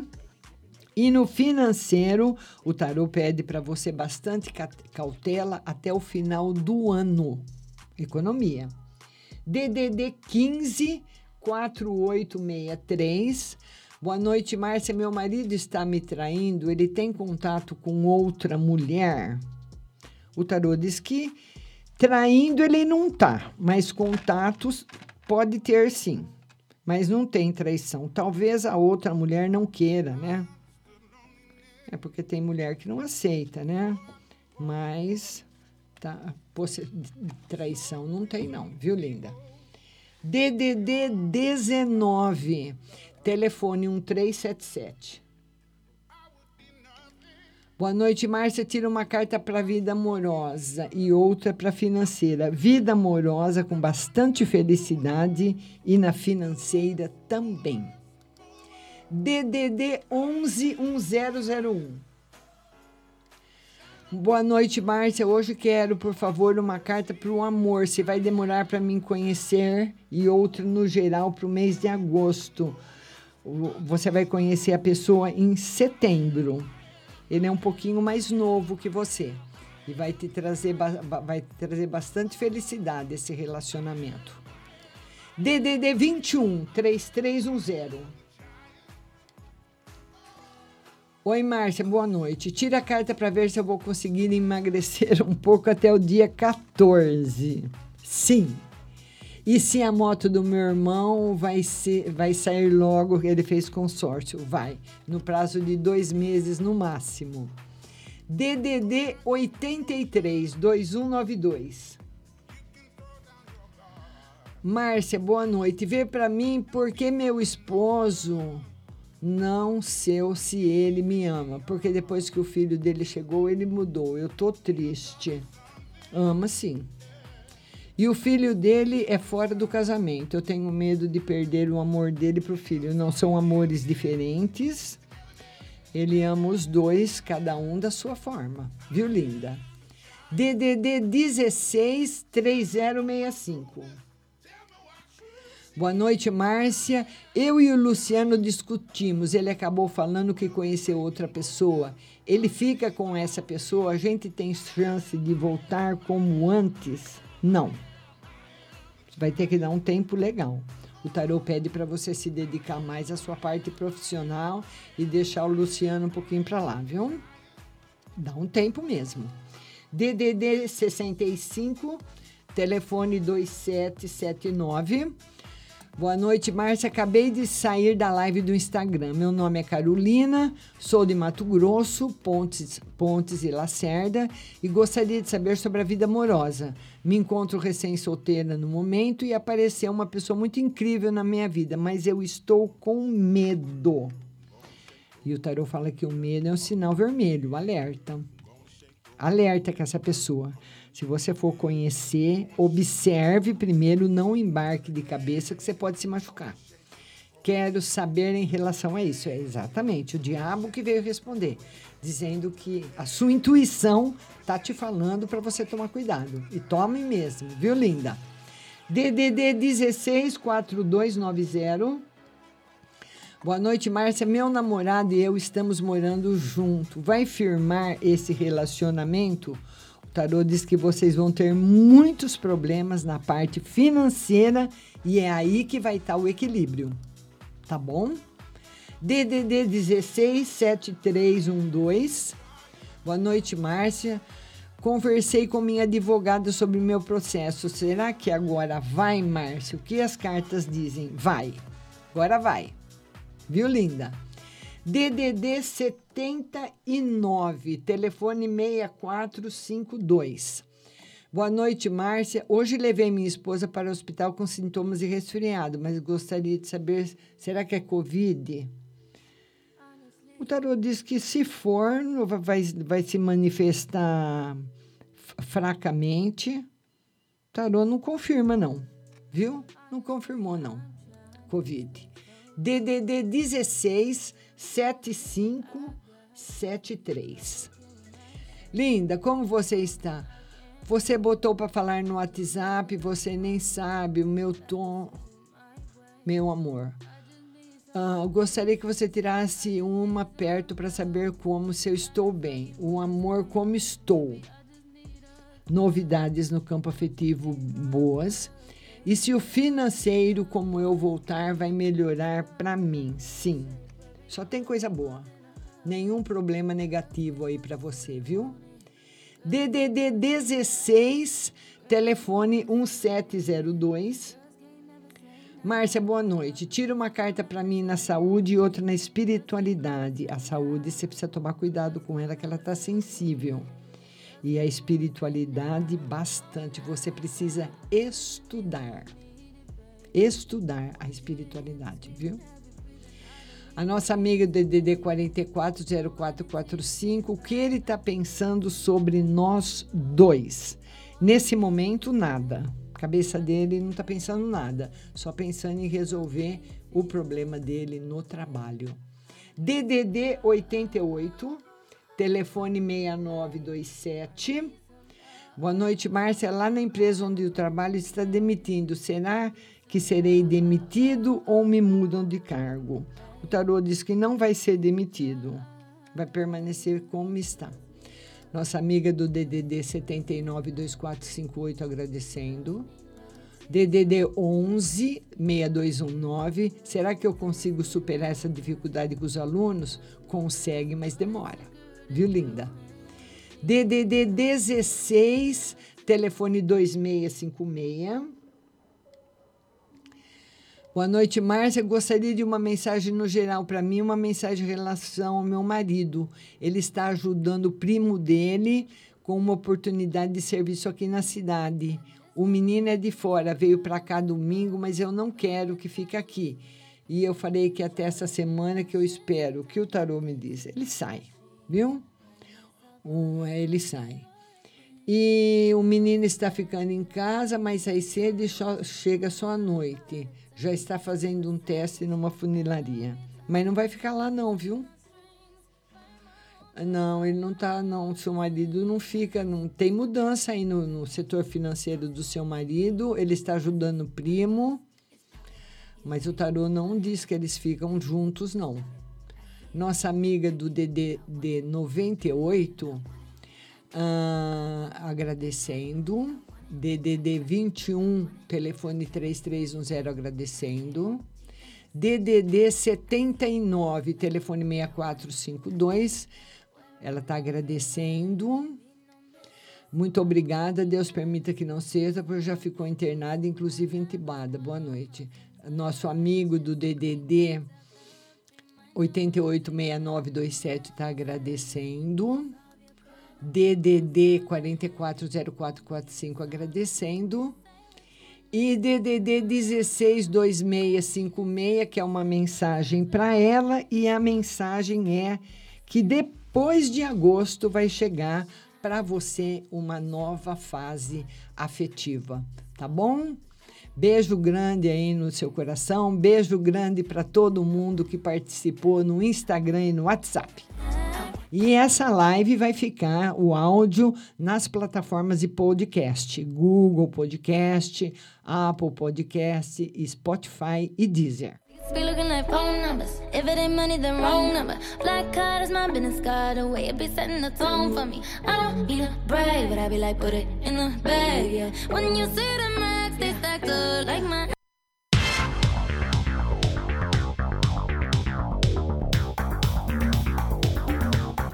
E no financeiro, o tarô pede para você bastante cautela até o final do ano. Economia. DDD 15 4863. Boa noite, Márcia. Meu marido está me traindo. Ele tem contato com outra mulher. O tarô diz que traindo ele não tá, mas contatos pode ter sim. Mas não tem traição. Talvez a outra mulher não queira, né? É porque tem mulher que não aceita, né? Mas tá, traição não tem não, viu, linda? DDD 19, telefone 1377. Boa noite, Márcia. Tira uma carta para vida amorosa e outra para financeira. Vida amorosa com bastante felicidade e na financeira também. DDD 111001. Boa noite, Márcia. Hoje quero, por favor, uma carta para o amor. Se vai demorar para mim conhecer e outra no geral para o mês de agosto. Você vai conhecer a pessoa em setembro ele é um pouquinho mais novo que você. E vai te trazer, vai te trazer bastante felicidade esse relacionamento. DDD 21 3310. Oi, Márcia, boa noite. Tira a carta para ver se eu vou conseguir emagrecer um pouco até o dia 14. Sim, e se a moto do meu irmão vai, ser, vai sair logo, ele fez consórcio? Vai, no prazo de dois meses no máximo. DDD 83 2192. Márcia, boa noite. Vê para mim por que meu esposo não sei se ele me ama, porque depois que o filho dele chegou, ele mudou. Eu tô triste. Ama sim. E o filho dele é fora do casamento. Eu tenho medo de perder o amor dele para o filho. Não são amores diferentes. Ele ama os dois, cada um da sua forma. Viu, linda? DDD 16 3065. Boa noite, Márcia. Eu e o Luciano discutimos. Ele acabou falando que conheceu outra pessoa. Ele fica com essa pessoa. A gente tem chance de voltar como antes? Não vai ter que dar um tempo legal. O tarô pede para você se dedicar mais à sua parte profissional e deixar o Luciano um pouquinho para lá, viu? Dá um tempo mesmo. DDD 65, telefone 2779 Boa noite, Márcia. Acabei de sair da live do Instagram. Meu nome é Carolina, sou de Mato Grosso, Pontes, Pontes e Lacerda e gostaria de saber sobre a vida amorosa. Me encontro recém-solteira no momento e apareceu uma pessoa muito incrível na minha vida, mas eu estou com medo. E o tarot fala que o medo é um sinal vermelho, alerta. Alerta que essa pessoa se você for conhecer, observe primeiro, não embarque de cabeça que você pode se machucar. Quero saber em relação a isso. É exatamente o diabo que veio responder, dizendo que a sua intuição tá te falando para você tomar cuidado. E tome mesmo, viu, linda? DDD 164290. Boa noite, Márcia. Meu namorado e eu estamos morando junto. Vai firmar esse relacionamento? O tarô diz que vocês vão ter muitos problemas na parte financeira e é aí que vai estar o equilíbrio. Tá bom? DDD 16 7312. Boa noite, Márcia. Conversei com minha advogada sobre meu processo. Será que agora vai, Márcia? O que as cartas dizem? Vai. Agora vai. Viu, linda? DDD 79, telefone 6452. Boa noite, Márcia. Hoje levei minha esposa para o hospital com sintomas de resfriado, mas gostaria de saber, será que é Covid? O tarô diz que se for, vai, vai se manifestar fracamente. O tarô não confirma, não. Viu? Não confirmou, não. Covid. DDD 16 7573. Linda, como você está? Você botou para falar no WhatsApp, você nem sabe o meu tom, meu amor. Uh, gostaria que você tirasse uma perto para saber como se eu estou bem. O amor, como estou. Novidades no campo afetivo boas. E se o financeiro, como eu voltar, vai melhorar para mim? Sim. Só tem coisa boa. Nenhum problema negativo aí para você, viu? DDD 16, telefone 1702. Márcia, boa noite. Tira uma carta para mim na saúde e outra na espiritualidade. A saúde, você precisa tomar cuidado com ela, que ela está sensível. E a espiritualidade, bastante. Você precisa estudar. Estudar a espiritualidade, viu? A nossa amiga DDD 440445, o que ele está pensando sobre nós dois? Nesse momento, nada. Cabeça dele não está pensando nada, só pensando em resolver o problema dele no trabalho. DDD 88, telefone 6927. Boa noite, Márcia. Lá na empresa onde eu trabalho está demitindo. Será que serei demitido ou me mudam de cargo? O tarô diz que não vai ser demitido, vai permanecer como está. Nossa amiga do DDD 792458 agradecendo. DDD 11 6219. Será que eu consigo superar essa dificuldade com os alunos? Consegue, mas demora. Viu, linda? DDD 16 telefone 2656. Boa noite, Márcia. Gostaria de uma mensagem no geral para mim, uma mensagem em relação ao meu marido. Ele está ajudando o primo dele com uma oportunidade de serviço aqui na cidade. O menino é de fora, veio para cá domingo, mas eu não quero que fique aqui. E eu falei que até essa semana que eu espero. O que o tarô me diz? Ele sai, viu? Um, ele sai. E o menino está ficando em casa, mas aí cedo e só, chega só à noite já está fazendo um teste numa funilaria. Mas não vai ficar lá não, viu? Não, ele não está, não. Seu marido não fica, não tem mudança aí no, no setor financeiro do seu marido. Ele está ajudando o primo, mas o tarô não diz que eles ficam juntos, não. Nossa amiga do DDD 98, ah, agradecendo. DDD 21, telefone 3310, agradecendo. DDD 79, telefone 6452, ela está agradecendo. Muito obrigada. Deus permita que não seja, porque já ficou internada, inclusive entubada. Boa noite. Nosso amigo do DDD 886927 está agradecendo. DDD 440445 agradecendo. E DDD 162656, que é uma mensagem para ela, e a mensagem é que depois de agosto vai chegar para você uma nova fase afetiva, tá bom? Beijo grande aí no seu coração, beijo grande para todo mundo que participou no Instagram e no WhatsApp. E essa live vai ficar o áudio nas plataformas de podcast: Google Podcast, Apple Podcast, Spotify e Deezer. Be looking like phone numbers. If it ain't money, wrong number. Black card is my business card. It be setting the tone for me. I don't need a brag, but I be like, put it in the bag, yeah. When you see the max, they stack up like my.